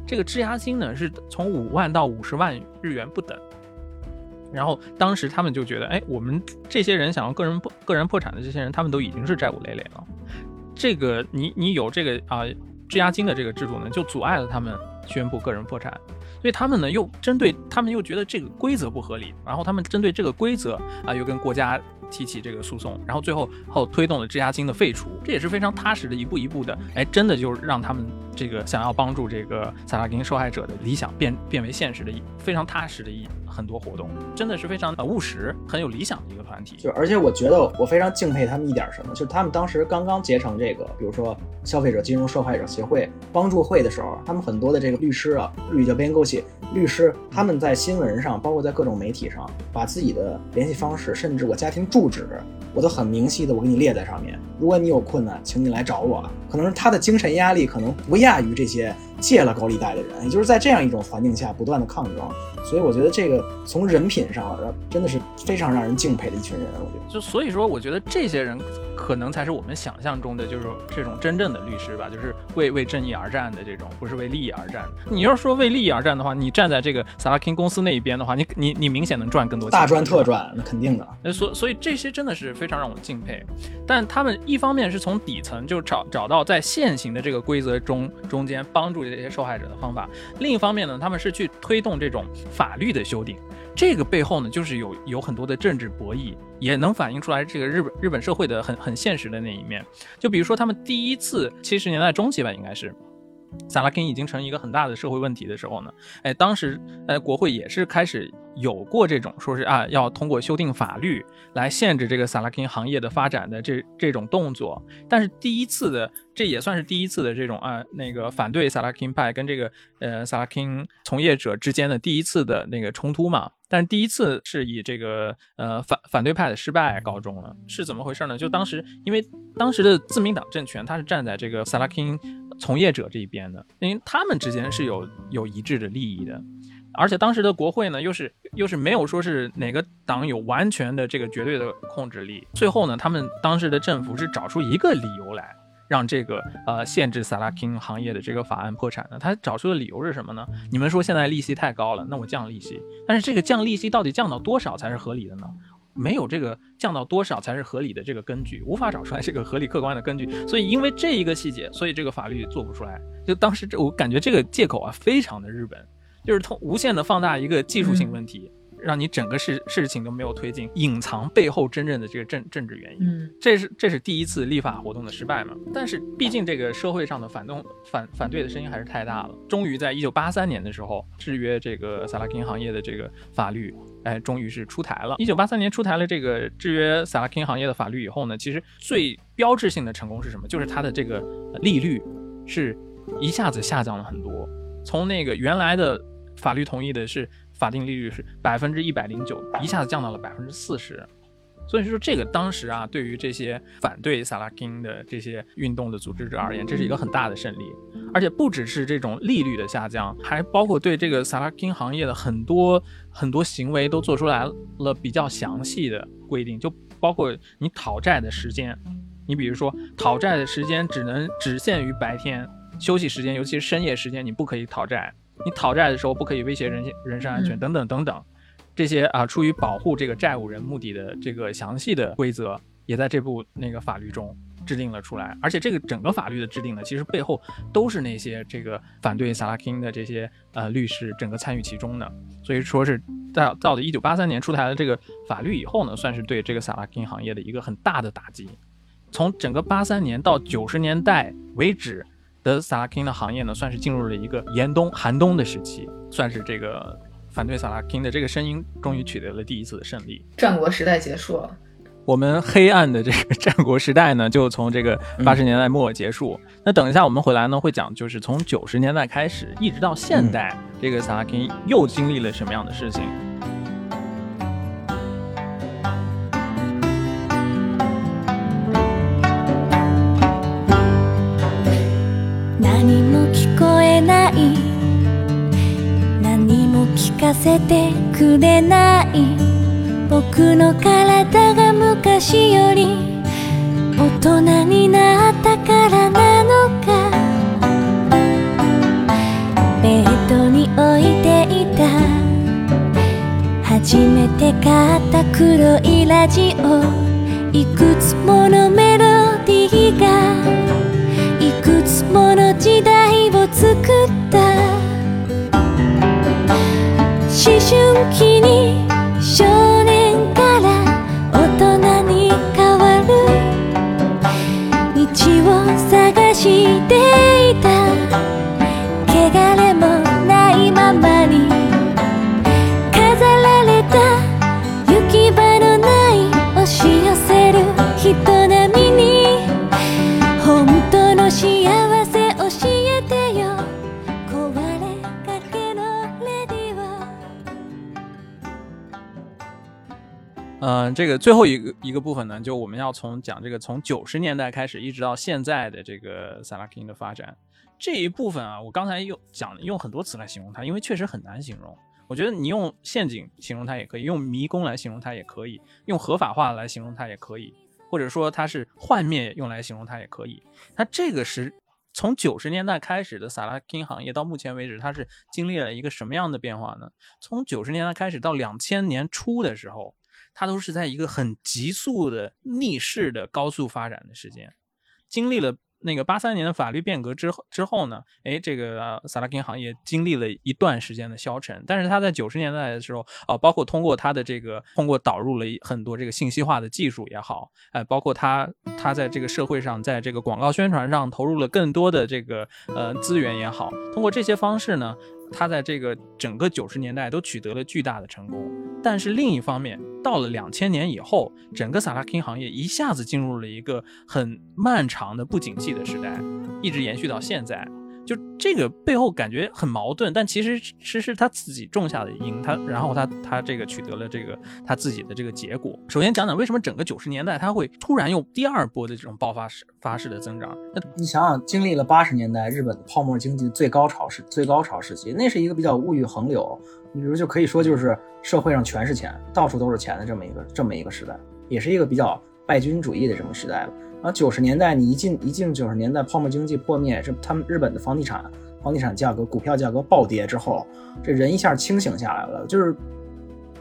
这个质押金呢是从五万到五十万日元不等。然后当时他们就觉得，哎，我们这些人想要个人破个人破产的这些人，他们都已经是债务累累了。这个你你有这个啊质押金的这个制度呢，就阻碍了他们宣布个人破产。所以他们呢又针对他们又觉得这个规则不合理，然后他们针对这个规则啊又跟国家提起这个诉讼，然后最后后推动了质押金的废除，这也是非常踏实的一步一步的，哎，真的就是让他们这个想要帮助这个萨拉金受害者的理想变变为现实的一非常踏实的一很多活动，真的是非常呃务实、很有理想的一个团体。就而且我觉得我非常敬佩他们一点什么，就是他们当时刚刚结成这个，比如说消费者金融受害者协会帮助会的时候，他们很多的这个律师啊，律叫编构系律师，他们在新闻上，包括在各种媒体上，把自己的联系方式，甚至我家庭住住址，我都很明晰的我给你列在上面。如果你有困难，请你来找我。可能是他的精神压力可能不亚于这些借了高利贷的人，也就是在这样一种环境下不断的抗争。所以我觉得这个从人品上，真的是非常让人敬佩的一群人。我觉得，就所以说，我觉得这些人可能才是我们想象中的，就是这种真正的律师吧，就是为为正义而战的这种，不是为利益而战。你要说为利益而战的话，你站在这个萨拉金公司那一边的话，你你你明显能赚更多钱，大赚特赚，那肯定的。呃，所所以这些真的是非常让我敬佩。但他们一方面是从底层就找找到在现行的这个规则中中间帮助这些受害者的方法，另一方面呢，他们是去推动这种法律的修订。这个背后呢，就是有有很多的政治博弈，也能反映出来这个日本日本社会的很很现实的那一面。就比如说他们第一次七十年代中期吧，应该是。萨拉金已经成一个很大的社会问题的时候呢，哎，当时呃国会也是开始有过这种说是啊要通过修订法律来限制这个萨拉金行业的发展的这这种动作，但是第一次的这也算是第一次的这种啊那个反对萨拉金派跟这个呃萨拉金从业者之间的第一次的那个冲突嘛，但是第一次是以这个呃反反对派的失败告终了，是怎么回事呢？就当时因为当时的自民党政权，他是站在这个萨拉金。从业者这一边的，因为他们之间是有有一致的利益的，而且当时的国会呢，又是又是没有说是哪个党有完全的这个绝对的控制力。最后呢，他们当时的政府是找出一个理由来，让这个呃限制萨拉金行业的这个法案破产的。他找出的理由是什么呢？你们说现在利息太高了，那我降利息。但是这个降利息到底降到多少才是合理的呢？没有这个降到多少才是合理的这个根据，无法找出来这个合理客观的根据，所以因为这一个细节，所以这个法律做不出来。就当时这，我感觉这个借口啊，非常的日本，就是通无限的放大一个技术性问题。让你整个事事情都没有推进，隐藏背后真正的这个政政治原因，嗯，这是这是第一次立法活动的失败嘛？但是毕竟这个社会上的反动反反对的声音还是太大了。终于在一九八三年的时候，制约这个萨拉金行业的这个法律，哎，终于是出台了。一九八三年出台了这个制约萨拉金行业的法律以后呢，其实最标志性的成功是什么？就是它的这个利率是一下子下降了很多，从那个原来的法律同意的是。法定利率是百分之一百零九，一下子降到了百分之四十，所以说这个当时啊，对于这些反对萨拉金的这些运动的组织者而言，这是一个很大的胜利。而且不只是这种利率的下降，还包括对这个萨拉金行业的很多很多行为都做出来了比较详细的规定，就包括你讨债的时间，你比如说讨债的时间只能只限于白天休息时间，尤其是深夜时间，你不可以讨债。你讨债的时候不可以威胁人人身安全等等等等，这些啊出于保护这个债务人目的的这个详细的规则也在这部那个法律中。制定了出来，而且这个整个法律的制定呢，其实背后都是那些这个反对萨拉金的这些呃律师整个参与其中的，所以说是到到了一九八三年出台了这个法律以后呢，算是对这个萨拉金行业的一个很大的打击。从整个八三年到九十年代为止的萨拉金的行业呢，算是进入了一个严冬寒冬的时期，算是这个反对萨拉金的这个声音终于取得了第一次的胜利。战国时代结束了。我们黑暗的这个 战国时代呢，就从这个八十年代末结束。那等一下我们回来呢，会讲就是从九十年代开始一直到现代，这个萨拉金又经历了什么样的事情。何も聞こえない。何も聞かせてくれない。僕の体が昔より大人になったからなのか。ベッドに置いていた。初めて買った黒いラジオ。いくつものメロデ時代を作った。思春期に少年から大人に変わる。道を探していた。汚れもないままに。飾られた。行き場のない押し寄せる人。嗯，这个最后一个一个部分呢，就我们要从讲这个从九十年代开始一直到现在的这个萨拉金的发展这一部分啊，我刚才用讲用很多词来形容它，因为确实很难形容。我觉得你用陷阱形容它也可以，用迷宫来形容它也可以，用合法化来形容它也可以，或者说它是幻灭用来形容它也可以。它这个是从九十年代开始的萨拉金行业到目前为止，它是经历了一个什么样的变化呢？从九十年代开始到两千年初的时候。它都是在一个很急速的逆势的高速发展的时间，经历了那个八三年的法律变革之后之后呢，哎，这个萨拉金行业经历了一段时间的消沉，但是它在九十年代的时候，啊，包括通过它的这个通过导入了很多这个信息化的技术也好，哎，包括它它在这个社会上，在这个广告宣传上投入了更多的这个呃资源也好，通过这些方式呢。他在这个整个九十年代都取得了巨大的成功，但是另一方面，到了两千年以后，整个萨拉 king 行业一下子进入了一个很漫长的不景气的时代，一直延续到现在。就这个背后感觉很矛盾，但其实是是他自己种下的因，他然后他他这个取得了这个他自己的这个结果。首先讲讲为什么整个九十年代他会突然用第二波的这种爆发式发式的增长。那你想想，经历了八十年代日本的泡沫经济最高潮时最高潮时期，那是一个比较物欲横流，你比如就可以说就是社会上全是钱，到处都是钱的这么一个这么一个时代，也是一个比较拜金主义的这么时代了。然后九十年代，你一进一进九十年代，泡沫经济破灭，这他们日本的房地产房地产价格、股票价格暴跌之后，这人一下清醒下来了。就是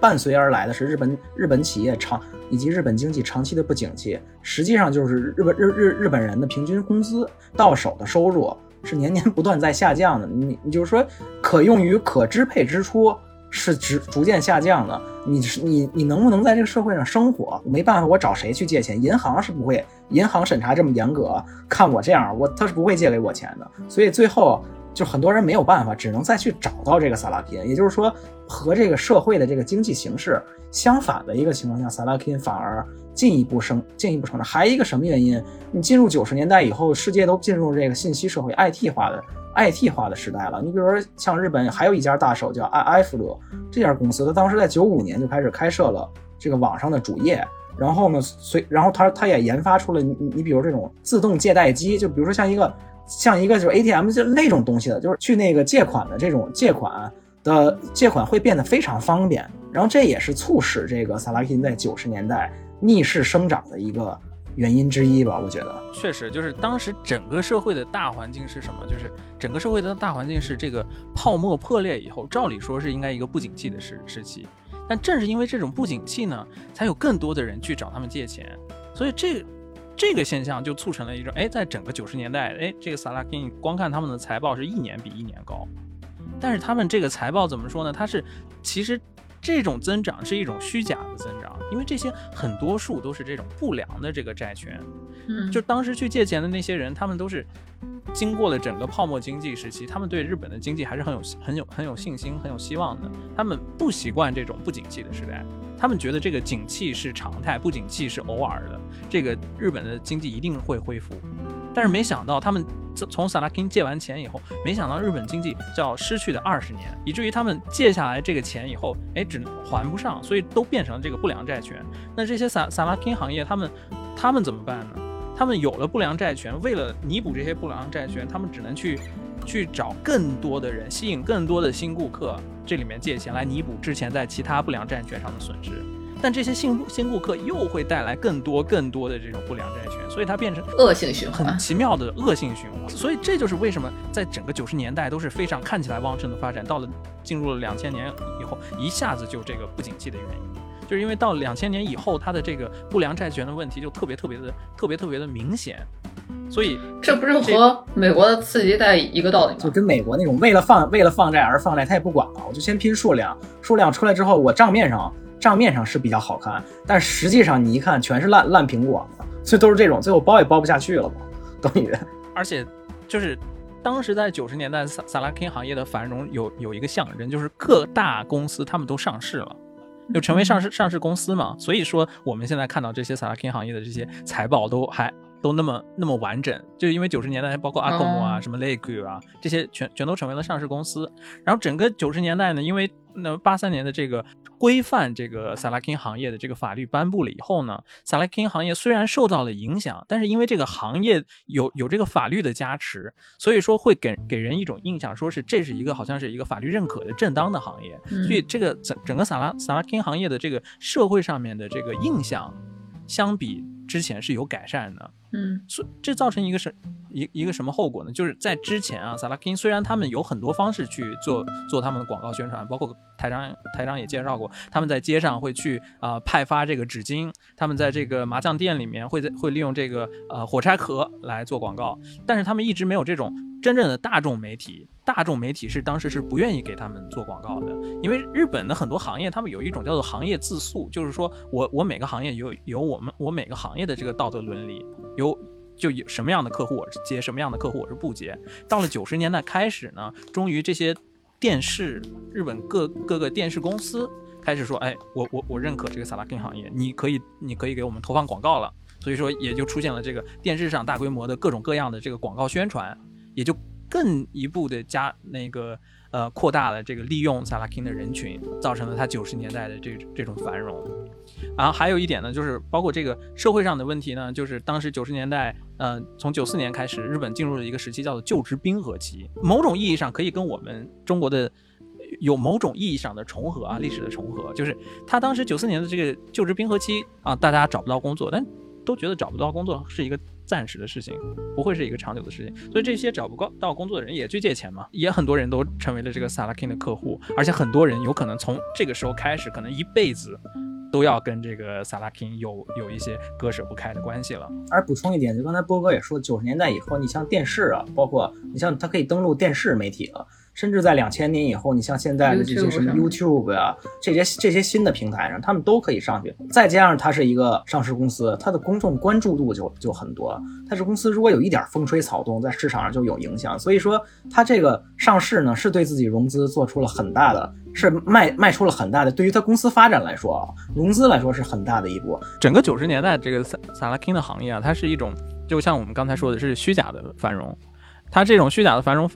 伴随而来的是日本日本企业长以及日本经济长期的不景气，实际上就是日本日日日本人的平均工资到手的收入是年年不断在下降的。你你就是说，可用于可支配支出。是逐逐渐下降的，你你你能不能在这个社会上生活？没办法，我找谁去借钱？银行是不会，银行审查这么严格，看我这样，我他是不会借给我钱的。所以最后就很多人没有办法，只能再去找到这个萨拉金。也就是说，和这个社会的这个经济形势相反的一个情况下，萨拉金反而进一步升，进一步成长。还一个什么原因？你进入九十年代以后，世界都进入这个信息社会 IT 化的。IT 化的时代了，你比如说像日本还有一家大手叫爱爱弗乐这家公司，它当时在九五年就开始开设了这个网上的主页，然后呢，随然后它它也研发出了你你比如这种自动借贷机，就比如说像一个像一个就是 ATM 就那种东西的，就是去那个借款的这种借款的借款会变得非常方便，然后这也是促使这个萨拉金在九十年代逆势生长的一个。原因之一吧，我觉得确实就是当时整个社会的大环境是什么？就是整个社会的大环境是这个泡沫破裂以后，照理说是应该一个不景气的时时期，但正是因为这种不景气呢，才有更多的人去找他们借钱，所以这这个现象就促成了一种，哎，在整个九十年代，哎，这个萨拉金光看他们的财报是一年比一年高，但是他们这个财报怎么说呢？它是其实这种增长是一种虚假的增长，因为这些很多数都是这种不良的这个债权，嗯，就当时去借钱的那些人，他们都是经过了整个泡沫经济时期，他们对日本的经济还是很有很有很有信心、很有希望的。他们不习惯这种不景气的时代，他们觉得这个景气是常态，不景气是偶尔的。这个日本的经济一定会恢复。但是没想到，他们从萨拉金借完钱以后，没想到日本经济就要失去的二十年，以至于他们借下来这个钱以后，哎，只还不上，所以都变成了这个不良债权。那这些萨萨拉金行业，他们他们怎么办呢？他们有了不良债权，为了弥补这些不良债权，他们只能去去找更多的人，吸引更多的新顾客，这里面借钱来弥补之前在其他不良债权上的损失。但这些新新顾客又会带来更多更多的这种不良债权，所以它变成恶性循环很。奇妙的恶性循环。所以这就是为什么在整个九十年代都是非常看起来旺盛的发展，到了进入了两千年以后，一下子就这个不景气的原因，就是因为到两千年以后，它的这个不良债权的问题就特别特别的特别特别的明显，所以这不是和美国的次级贷一个道理吗？就跟美国那种为了放为了放债而放债，他也不管了，我就先拼数量，数量出来之后，我账面上账面上是比较好看，但实际上你一看全是烂烂苹果，所以都是这种，最后包也包不下去了嘛，等于而且就是当时在九十年代萨萨拉 King 行业的繁荣有有一个象征，就是各大公司他们都上市了。就成为上市上市公司嘛，所以说我们现在看到这些萨拉 King 行业的这些财报都还都那么那么完整，就是因为九十年代包括阿克姆啊、哦什么 k e 啊这些全全都成为了上市公司。然后整个九十年代呢，因为那八三年的这个规范这个萨拉 King 行业的这个法律颁布了以后呢，萨拉 King 行业虽然受到了影响，但是因为这个行业有有这个法律的加持，所以说会给给人一种印象，说是这是一个好像是一个法律认可的正当的行业。嗯所以这个整整个萨拉萨拉 King 行业的这个社会上面的这个印象，相比之前是有改善的。嗯所以这造成一个什一一个什么后果呢？就是在之前啊，萨拉金虽然他们有很多方式去做做他们的广告宣传，包括台长台长也介绍过，他们在街上会去啊、派发这个纸巾，他们在这个麻将店里面会在会利用这个呃火柴盒来做广告，但是他们一直没有这种真正的大众媒体。大众媒体是当时是不愿意给他们做广告的，因为日本的很多行业，他们有一种叫做行业自诉，就是说我我每个行业有有我们我每个行业的这个道德伦理，有就有什么样的客户我是接，什么样的客户我是不接。到了九十年代开始呢，终于这些电视日本各各个电视公司开始说，哎，我我我认可这个萨拉根行业，你可以你可以给我们投放广告了。所以说也就出现了这个电视上大规模的各种各样的这个广告宣传，也就更一步的加那个呃扩大了这个利用萨拉 king 的人群，造成了它九十年代的这这种繁荣。然后还有一点呢，就是包括这个社会上的问题呢，就是当时九十年代，呃，从九四年开始，日本进入了一个时期叫做就职冰河期，某种意义上可以跟我们中国的有某种意义上的重合啊，历史的重合，就是他当时九四年的这个就职冰河期啊，大家找不到工作，但都觉得找不到工作是一个暂时的事情，不会是一个长久的事情，所以这些找不到工作的人也去借钱嘛，也很多人都成为了这个萨拉 king 的客户，而且很多人有可能从这个时候开始，可能一辈子都要跟这个萨拉金有有一些割舍不开的关系了。而补充一点，就刚才波哥也说，九十年代以后，你像电视啊，包括你像他可以登录电视媒体了，甚至在两千年以后，你像现在的这些什么 YouTube 啊，这些这些新的平台上，他们都可以上去。再加上它是一个上市公司，它的公众关注度就就很多了。它这公司如果有一点风吹草动，在市场上就有影响。所以说，它这个上市呢，是对自己融资做出了很大的，是迈迈出了很大的，对于它公司发展来说啊，融资来说是很大的一步。整个九十年代这个萨萨拉 king 的行业啊，它是一种就像我们刚才说的是虚假的繁荣，它这种虚假的繁荣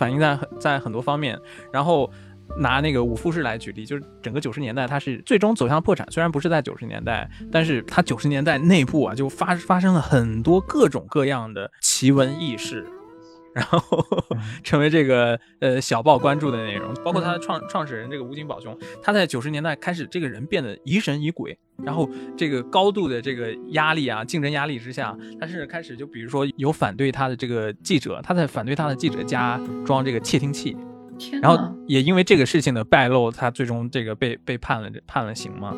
反映在很在很多方面，然后。拿那个五富士来举例，就是整个九十年代，它是最终走向破产。虽然不是在九十年代，但是它九十年代内部啊，就发发生了很多各种各样的奇闻异事，然后 成为这个呃小报关注的内容。包括他的创创始人这个吴景宝兄，他在九十年代开始，这个人变得疑神疑鬼，然后这个高度的这个压力啊，竞争压力之下，他甚至开始就比如说有反对他的这个记者，他在反对他的记者家装这个窃听器。然后！也因为这个事情的败露，他最终这个被被判了判了刑嘛。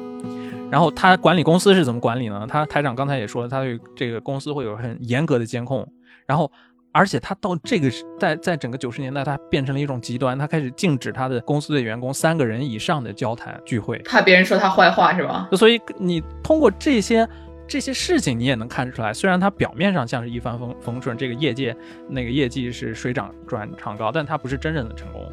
然后他管理公司是怎么管理呢？他台长刚才也说了，他对这个公司会有很严格的监控，然后。而且他到这个时在在整个九十年代，他变成了一种极端，他开始禁止他的公司的员工三个人以上的交谈聚会，怕别人说他坏话是吧？所以你通过这些这些事情，你也能看出来，虽然他表面上像是一帆风风顺，这个业界那个业绩是水涨船长高，但他不是真正的成功。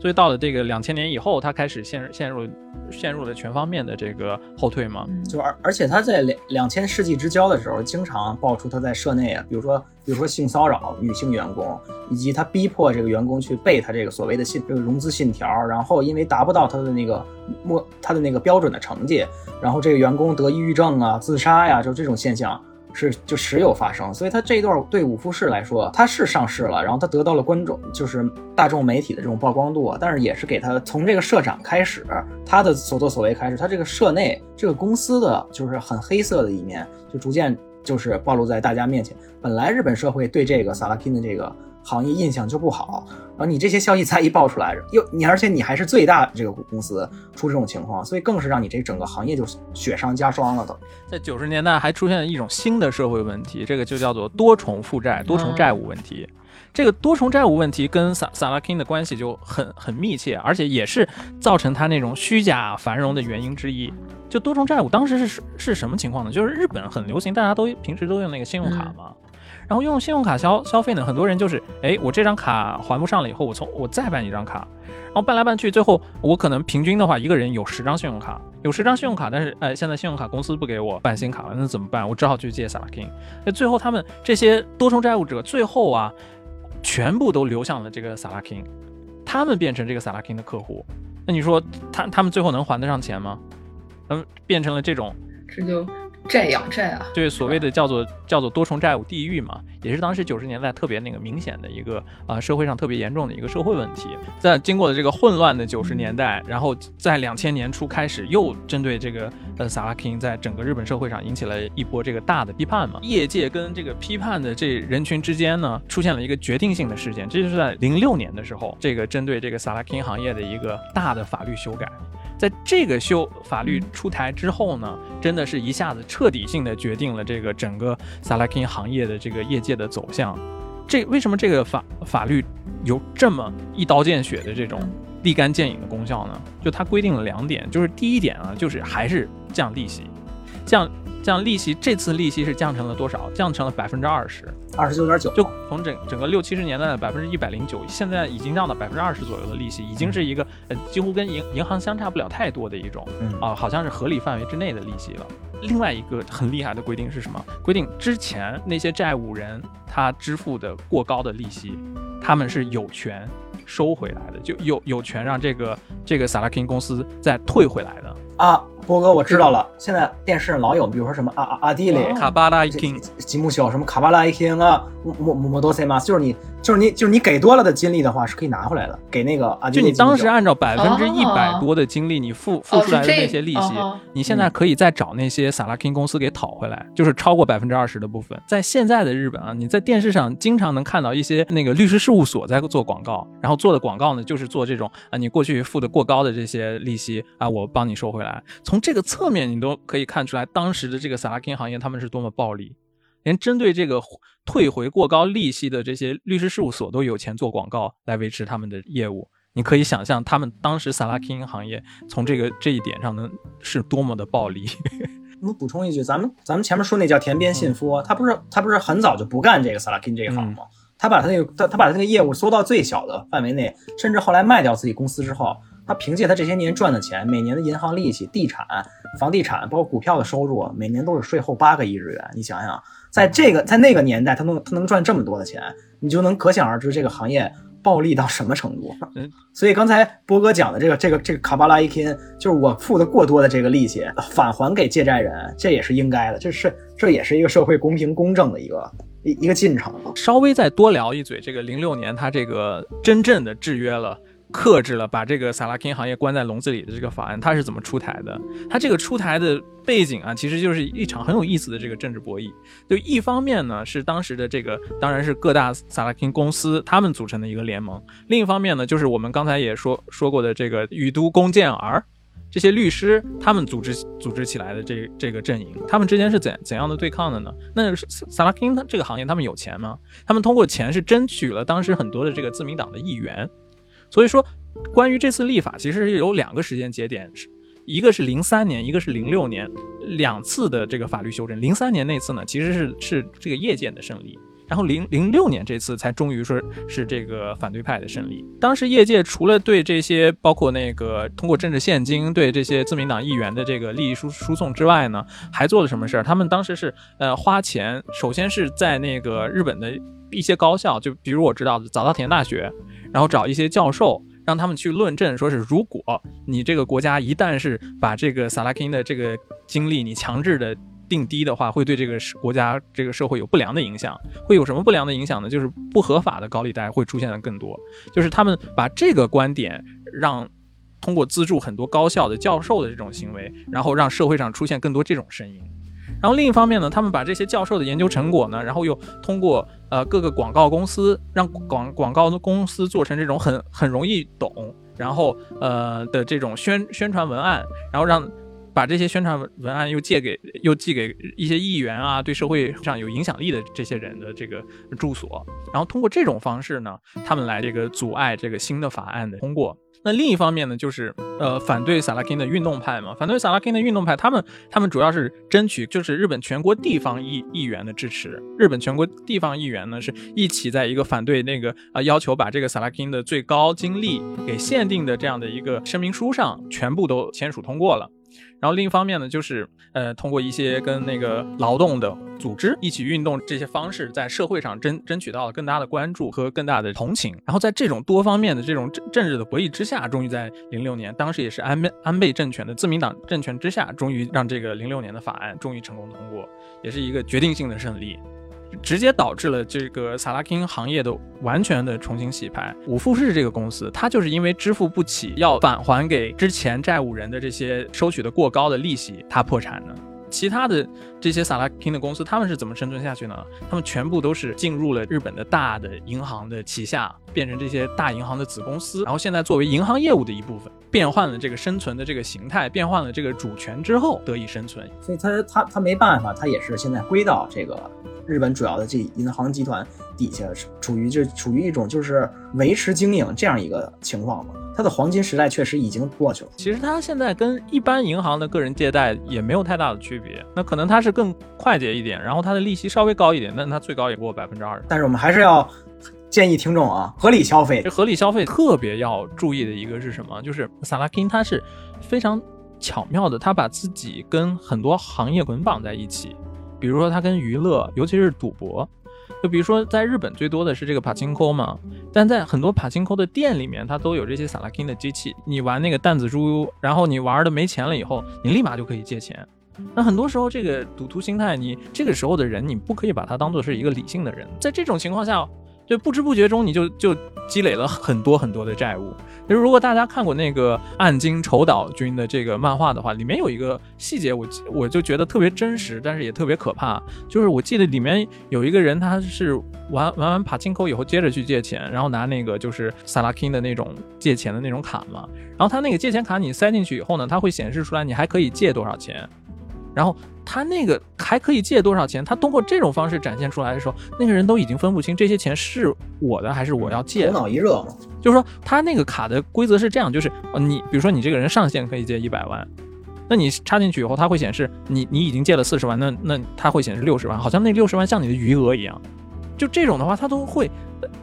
所以到了这个两千年以后，他开始陷陷入陷入了全方面的这个后退嘛。就而而且他在两两千世纪之交的时候，经常爆出他在社内啊，比如说比如说性骚扰女性员工，以及他逼迫这个员工去背他这个所谓的信这个融资信条，然后因为达不到他的那个目他的那个标准的成绩，然后这个员工得抑郁症啊、自杀呀，就这种现象。是就时有发生，所以他这一段对五富士来说，他是上市了，然后他得到了观众，就是大众媒体的这种曝光度，但是也是给他从这个社长开始，他的所作所为开始，他这个社内这个公司的就是很黑色的一面，就逐渐就是暴露在大家面前。本来日本社会对这个萨拉金的这个。行业印象就不好，然后你这些消息再一爆出来，又你而且你还是最大这个公司出这种情况，所以更是让你这整个行业就雪上加霜了。都在九十年代还出现了一种新的社会问题，这个就叫做多重负债、多重债务问题。这个多重债务问题跟萨萨拉金的关系就很很密切，而且也是造成他那种虚假繁荣的原因之一。就多重债务当时是是什么情况呢？就是日本很流行，大家都平时都用那个信用卡嘛。然后用信用卡消消费呢，很多人就是，哎，我这张卡还不上了以后，我从我再办一张卡，然后办来办去，最后我可能平均的话，一个人有十张信用卡，有十张信用卡，但是，哎，现在信用卡公司不给我办新卡了，那怎么办？我只好去借萨拉金。那最后他们这些多重债务者，最后啊，全部都流向了这个萨拉金，他们变成这个萨拉金的客户。那你说他他们最后能还得上钱吗？嗯，变成了这种，这就。债养债啊，对，所谓的叫做叫做多重债务地狱嘛，也是当时九十年代特别那个明显的一个啊社会上特别严重的一个社会问题。在经过了这个混乱的九十年代，然后在两千年初开始又针对这个呃萨拉 king 在整个日本社会上引起了一波这个大的批判嘛。业界跟这个批判的这人群之间呢，出现了一个决定性的事件，这就是在零六年的时候，这个针对这个萨拉 king 行业的一个大的法律修改。在这个修法律出台之后呢，真的是一下子彻底性的决定了这个整个萨拉金行业的这个业界的走向。这为什么这个法法律有这么一刀见血的这种立竿见影的功效呢？就它规定了两点，就是第一点啊，就是还是降利息，降。降利息，这次利息是降成了多少？降成了百分之二十，二十九点九。就从整整个六七十年代的百分之一百零九，现在已经降到百分之二十左右的利息，已经是一个呃几乎跟银银行相差不了太多的一种啊，好像是合理范围之内的利息了。另外一个很厉害的规定是什么？规定之前那些债务人他支付的过高的利息，他们是有权收回来的，就有有权让这个这个萨拉金公司再退回来的啊。波哥，我知道了。现在电视上老有，比如说什么阿阿阿迪里、卡巴拉伊金、吉木秀，什么卡巴拉伊金啊，摩摩摩多塞嘛，就是你，就是你，就是你给多了的精力的话，是可以拿回来的。给那个阿迪就你当时按照百分之一百多的精力，你付付出来的那些利息，你现在可以再找那些萨拉金公司给讨回来，就是超过百分之二十的部分。在现在的日本啊，你在电视上经常能看到一些那个律师事务所在做广告，然后做的广告呢，就是做这种啊，你过去付的过高的这些利息啊，我帮你收回来。从这个侧面你。都可以看出来，当时的这个萨拉金行业他们是多么暴利，连针对这个退回过高利息的这些律师事务所都有钱做广告来维持他们的业务。你可以想象，他们当时萨拉金行业从这个这一点上能是多么的暴利。我补充一句，咱们咱们前面说那叫田边信夫，他不是他不是很早就不干这个萨拉金这一行吗？他把他那个他他把他那个业务缩到最小的范围内，甚至后来卖掉自己公司之后。他凭借他这些年赚的钱，每年的银行利息、地产、房地产，包括股票的收入，每年都是税后八个亿日元。你想想，在这个在那个年代，他能他能赚这么多的钱，你就能可想而知这个行业暴利到什么程度。所以刚才波哥讲的这个这个这个卡巴拉伊金，就是我付的过多的这个利息返还给借债人，这也是应该的，这是这也是一个社会公平公正的一个一一个进程。稍微再多聊一嘴，这个零六年他这个真正的制约了。克制了把这个萨拉金行业关在笼子里的这个法案，它是怎么出台的？它这个出台的背景啊，其实就是一场很有意思的这个政治博弈。就一方面呢，是当时的这个当然是各大萨拉金公司他们组成的一个联盟；另一方面呢，就是我们刚才也说说过的这个宇都宫健儿，这些律师他们组织组织起来的这这个阵营，他们之间是怎怎样的对抗的呢？那萨拉金这个行业，他们有钱吗？他们通过钱是争取了当时很多的这个自民党的议员。所以说，关于这次立法，其实是有两个时间节点，一个是零三年，一个是零六年，两次的这个法律修正。零三年那次呢，其实是是这个业界的胜利。然后零零六年这次才终于说是这个反对派的胜利。当时业界除了对这些包括那个通过政治现金对这些自民党议员的这个利益输输送之外呢，还做了什么事儿？他们当时是呃花钱，首先是在那个日本的一些高校，就比如我知道的早稻田大学，然后找一些教授，让他们去论证，说是如果你这个国家一旦是把这个萨拉金的这个经历你强制的。定低的话，会对这个国家、这个社会有不良的影响。会有什么不良的影响呢？就是不合法的高利贷会出现的更多。就是他们把这个观点让通过资助很多高校的教授的这种行为，然后让社会上出现更多这种声音。然后另一方面呢，他们把这些教授的研究成果呢，然后又通过呃各个广告公司，让广广告公司做成这种很很容易懂，然后呃的这种宣宣传文案，然后让。把这些宣传文案又借给又寄给一些议员啊，对社会上有影响力的这些人的这个住所，然后通过这种方式呢，他们来这个阻碍这个新的法案的通过。那另一方面呢，就是呃反对萨拉金的运动派嘛，反对萨拉金的运动派，他们他们主要是争取就是日本全国地方议议员的支持。日本全国地方议员呢是一起在一个反对那个啊要求把这个萨拉金的最高经历给限定的这样的一个声明书上，全部都签署通过了。然后另一方面呢，就是呃，通过一些跟那个劳动的组织一起运动这些方式，在社会上争争取到了更大的关注和更大的同情。然后在这种多方面的这种政政治的博弈之下，终于在零六年，当时也是安倍安倍政权的自民党政权之下，终于让这个零六年的法案终于成功通过，也是一个决定性的胜利。直接导致了这个萨拉金行业的完全的重新洗牌。五富士这个公司，它就是因为支付不起要返还给之前债务人的这些收取的过高的利息，它破产的。其他的这些萨拉金的公司，他们是怎么生存下去呢？他们全部都是进入了日本的大的银行的旗下，变成这些大银行的子公司，然后现在作为银行业务的一部分，变换了这个生存的这个形态，变换了这个主权之后得以生存。所以他他他没办法，他也是现在归到这个。日本主要的这银行集团底下处于就处于一种就是维持经营这样一个情况嘛，它的黄金时代确实已经过去了。其实它现在跟一般银行的个人借贷也没有太大的区别，那可能它是更快捷一点，然后它的利息稍微高一点，但它最高也不过百分之二十。但是我们还是要建议听众啊，合理消费。这合理消费特别要注意的一个是什么？就是萨拉金它是非常巧妙的，他把自己跟很多行业捆绑在一起。比如说，他跟娱乐，尤其是赌博，就比如说，在日本最多的是这个帕金扣嘛，但在很多帕金扣的店里面，它都有这些萨拉金的机器。你玩那个弹子珠，然后你玩的没钱了以后，你立马就可以借钱。那很多时候，这个赌徒心态，你这个时候的人，你不可以把它当做是一个理性的人。在这种情况下，就不知不觉中，你就就积累了很多很多的债务。就是如果大家看过那个暗金丑岛君的这个漫画的话，里面有一个细节，我我就觉得特别真实，但是也特别可怕。就是我记得里面有一个人，他是玩玩完爬金口以后，接着去借钱，然后拿那个就是萨拉金的那种借钱的那种卡嘛。然后他那个借钱卡你塞进去以后呢，它会显示出来你还可以借多少钱。然后他那个还可以借多少钱？他通过这种方式展现出来的时候，那个人都已经分不清这些钱是我的还是我要借。头脑一热嘛，就是说他那个卡的规则是这样，就是你比如说你这个人上限可以借一百万，那你插进去以后，它会显示你你已经借了四十万，那那它会显示六十万，好像那六十万像你的余额一样。就这种的话，他都会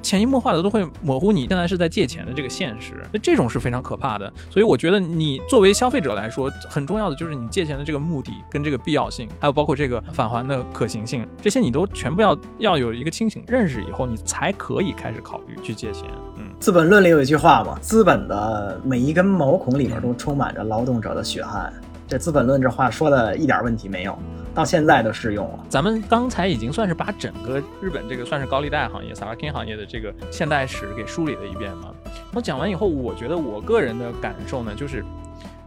潜移默化的都会模糊你现在是在借钱的这个现实，那这种是非常可怕的。所以我觉得你作为消费者来说，很重要的就是你借钱的这个目的跟这个必要性，还有包括这个返还的可行性，这些你都全部要要有一个清醒认识以后，你才可以开始考虑去借钱。嗯，《资本论》里有一句话嘛，资本的每一根毛孔里面都充满着劳动者的血汗。这《资本论》这话说的一点问题没有。到现在都适用了。咱们刚才已经算是把整个日本这个算是高利贷行业、萨拉金行业的这个现代史给梳理了一遍了。我讲完以后，我觉得我个人的感受呢，就是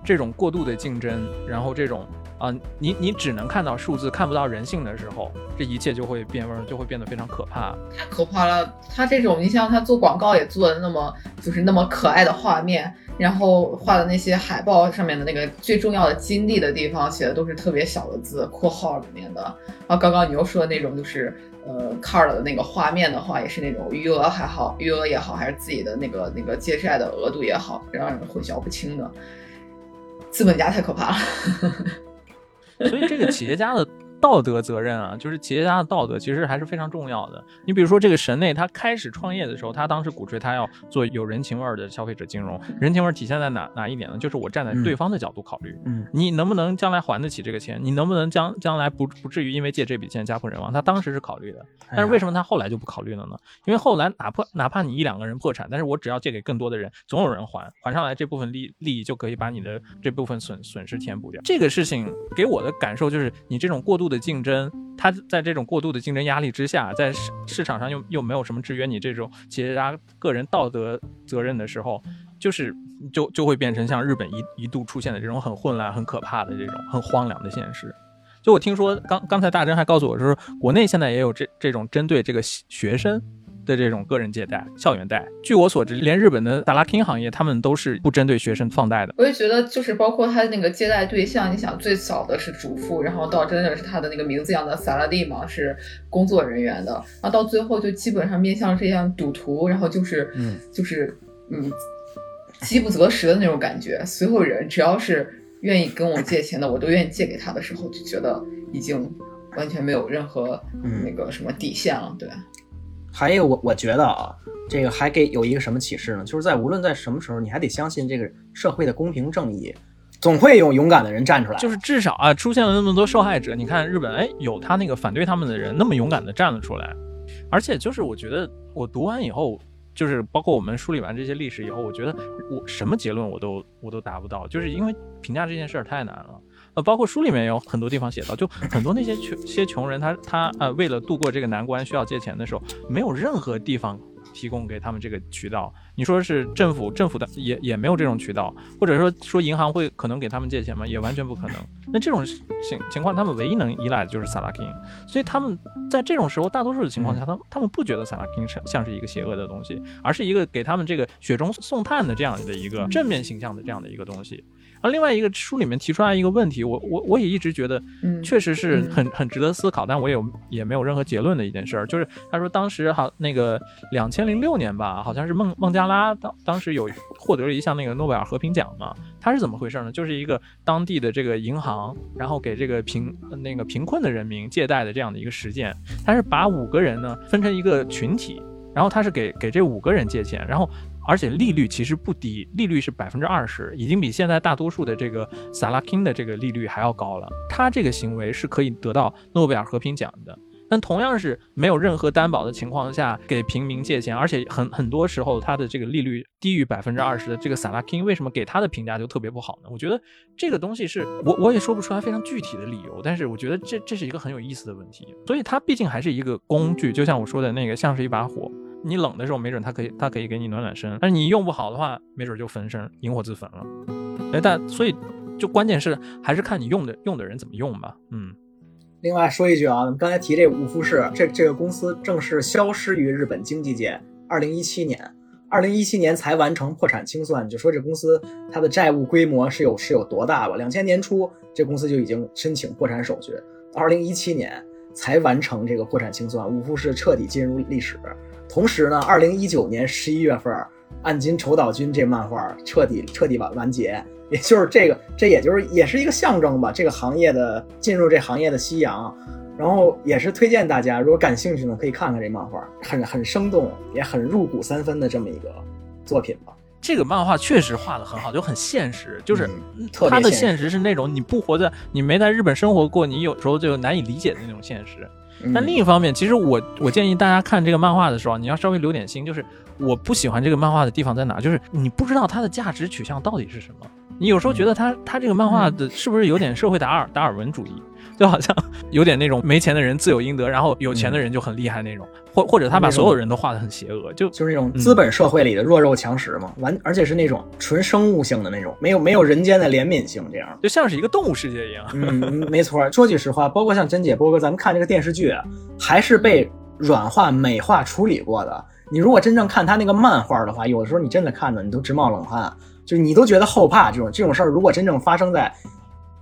这种过度的竞争，然后这种啊、你你只能看到数字，看不到人性的时候，这一切就会变味，就会变得非常可怕。太可怕了！他这种，你像他做广告也做的那么，就是那么可爱的画面，然后画的那些海报上面的那个最重要的金地的地方写的都是特别小的字，括号里面的。然后刚刚你又说的那种，就是呃 card 的那个画面的话，也是那种余额还好，余额也好，还是自己的那个那个借债的额度也好，让人混淆不清的。资本家太可怕了。所以这个企业家的道德责任啊，就是企业家的道德其实还是非常重要的。你比如说这个神内，他开始创业的时候，他当时鼓吹他要做有人情味儿的消费者金融。人情味儿体现在哪哪一点呢？就是我站在对方的角度考虑，嗯你能不能将来还得起这个钱？你能不能将将来不不至于因为借这笔钱家破人亡？他当时是考虑的，但是为什么他后来就不考虑了呢？因为后来哪怕哪怕你一两个人破产，但是我只要借给更多的人，总有人还，还上来这部分利利益就可以把你的这部分损损失填补掉。这个事情给我的感受就是，你这种过度的竞争，他在这种过度的竞争压力之下，在市市场上又又没有什么制约你这种企业家个人道德责任的时候，就是就就会变成像日本一一度出现的这种很混乱、很可怕的这种很荒凉的现实。就我听说，刚刚才大真还告诉我说，国内现在也有这这种针对这个学生的这种个人借贷、校园贷。据我所知，连日本的达拉 king 行业，他们都是不针对学生放贷的。我也觉得，就是包括他那个借贷对象，你想最早的是主妇，然后到真的是他的那个名字一样的萨拉蒂嘛，是工作人员的，然后到最后就基本上面向这样赌徒，然后就是嗯就是嗯饥不择食的那种感觉。所有人只要是愿意跟我借钱的，我都愿意借给他的时候，就觉得已经完全没有任何嗯那个什么底线了，对。还有我我觉得啊，这个还给有一个什么启示呢？就是在无论在什么时候，你还得相信这个社会的公平正义，总会有勇敢的人站出来。就是至少啊，出现了那么多受害者，你看日本，哎，有他那个反对他们的人那么勇敢的站了出来，而且就是我觉得我读完以后，就是包括我们梳理完这些历史以后，我觉得我什么结论我都我都达不到，就是因为评价这件事儿太难了。呃，包括书里面也有很多地方写到，就很多那些穷些穷人他，他呃为了度过这个难关需要借钱的时候，没有任何地方提供给他们这个渠道。你说是政府，政府的也也没有这种渠道，或者说说银行会可能给他们借钱吗？也完全不可能。那这种情情况，他们唯一能依赖的就是萨拉 king，所以他们在这种时候，大多数的情况下，他们他们不觉得萨拉 king 是像是一个邪恶的东西，而是一个给他们这个雪中送炭的这样的一个正面形象的这样的一个东西。而另外一个书里面提出来一个问题，我我我也一直觉得，嗯。确实是嗯。很很值得思考，但我也有也没有任何结论的一件事儿，就是他说当时好那个两千零六年吧，好像是孟孟加拉当当时有获得了一项那个诺贝尔和平奖嘛，他是怎么回事呢？就是一个当地的这个银行，然后给这个贫那个贫困的人民借贷的这样的一个实践，他是把五个人呢分成一个群体，然后他是给给这五个人借钱，然后而且利率其实不低，利率是百分之二十，已经比现在大多数的这个萨拉 king 的这个利率还要高了。他这个行为是可以得到诺贝尔和平奖的。但同样是没有任何担保的情况下给平民借钱，而且很很多时候他的这个利率低于百分之二十的这个萨拉 king，为什么给他的评价就特别不好呢？我觉得这个东西是我我也说不出来非常具体的理由，但是我觉得这这是一个很有意思的问题。所以它毕竟还是一个工具，就像我说的那个，像是一把火。你冷的时候，没准它可以它可以给你暖暖身，但是你用不好的话，没准就焚身，引火自焚了。哎，但所以就关键是还是看你用的用的人怎么用吧。嗯，另外说一句啊，刚才提这五富士这这个公司正式消失于日本经济界。二零一七年，二零一七年才完成破产清算，就说这公司它的债务规模是有是有多大吧？两千年初这公司就已经申请破产手续，二零一七年才完成这个破产清算，五富士彻底进入历史。同时呢，二零一九年十一月份，暗金丑岛君这漫画彻底彻底完完结，也就是这个，这也就是也是一个象征吧，这个行业的进入这行业的夕阳。然后也是推荐大家，如果感兴趣呢，可以看看这漫画，很很生动，也很入骨三分的这么一个作品吧。这个漫画确实画的很好，就很现实，就是嗯特别它的现现实是那种你不活在你没在日本生活过，你有时候就难以理解的那种现实。但另一方面，其实我我建议大家看这个漫画的时候，你要稍微留点心，就是我不喜欢这个漫画的地方在哪，就是你不知道它的价值取向到底是什么。你有时候觉得他他这个漫画的是不是有点社会达尔达尔文主义？就好像 有点那种没钱的人自有应得，然后有钱的人就很厉害那种，或或者他把所有人都画得很邪恶，就就是那种资本社会里的弱肉强食嘛，完，而且是那种纯生物性的那种，没有没有人间的怜悯性这样。就像是一个动物世界一样。嗯，没错。说句实话，包括像珍姐、波哥，咱们看这个电视剧，啊还是被软化、美化处理过的。你如果真正看他那个漫画的话，有的时候你真的看的你都直冒冷汗，就你都觉得后怕。这种这种事儿，如果真正发生在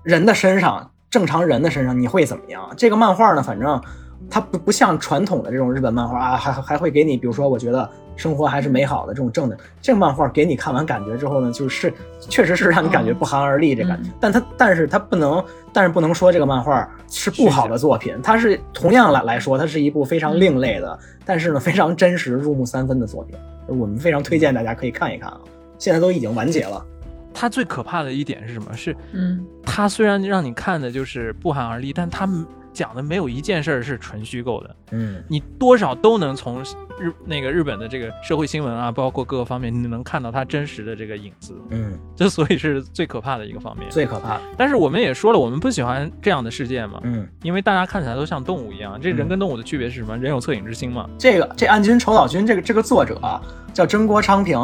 人的身上，正常人的身上，你会怎么样？这个漫画呢，反正它不不像传统的这种日本漫画啊，还还会给你，比如说，我觉得生活还是美好的这种正的。这个漫画给你看完感觉之后呢，就是确实是让你感觉不寒而栗这感觉。嗯但它但是它不能，但是不能说这个漫画是不好的作品，它是同样来来说，它是一部非常另类的，但是呢非常真实、入木三分的作品。我们非常推荐大家可以看一看啊。现在都已经完结了，它最可怕的一点是什么？是嗯它虽然让你看的就是不寒而栗，但它讲的没有一件事儿是纯虚构的。嗯，你多少都能从日那个日本的这个社会新闻啊，包括各个方面，你能看到它真实的这个影子。嗯，这所以是最可怕的一个方面。最可怕，但是我们也说了，我们不喜欢这样的世界嘛，嗯，因为大家看起来都像动物一样。这人跟动物的区别是什么？人有恻隐之心嘛。这个这岸君丑岛君这个这个作者啊叫真锅昌平，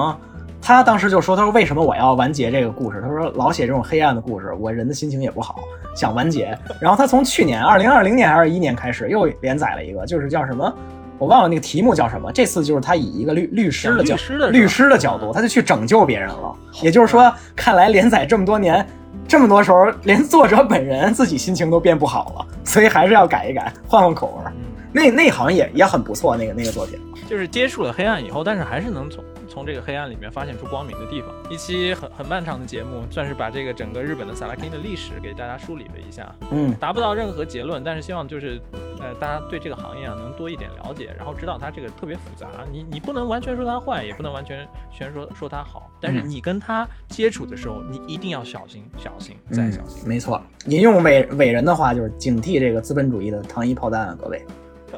他当时就说，他说为什么我要完结这个故事？他说老写这种黑暗的故事，我人的心情也不好，想完结。然后他从去年二零二零年还是一年开始又连载了一个，就是叫什么？我忘了那个题目叫什么。这次就是他以一个律律师的角讲律师的律师的角度，他就去拯救别人了。也就是说，看来连载这么多年，这么多时候连作者本人自己心情都变不好了，所以还是要改一改，换换口味那那好像也也很不错，那个那个作品。就是接触了黑暗以后，但是还是能从从这个黑暗里面发现出光明的地方。一期很很漫长的节目，算是把这个整个日本的萨拉 king 的历史给大家梳理了一下，嗯，达不到任何结论，但是希望就是呃大家对这个行业啊能多一点了解，然后知道它这个特别复杂。你你不能完全说它坏，也不能完全全说说它好，但是嗯你跟它接触的时候，你一定要小心小心再小心。嗯没错，引用伟伟人的话就是警惕这个资本主义的糖衣炮弹啊，各位。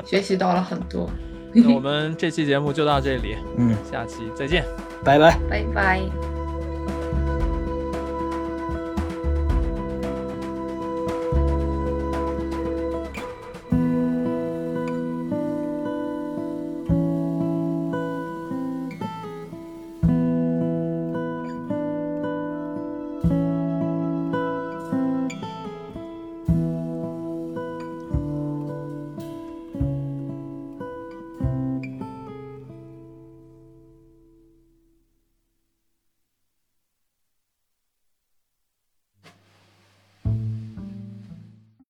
学习到了很多，那我们这期节目就到这里，嗯，下期再见。拜拜。拜拜。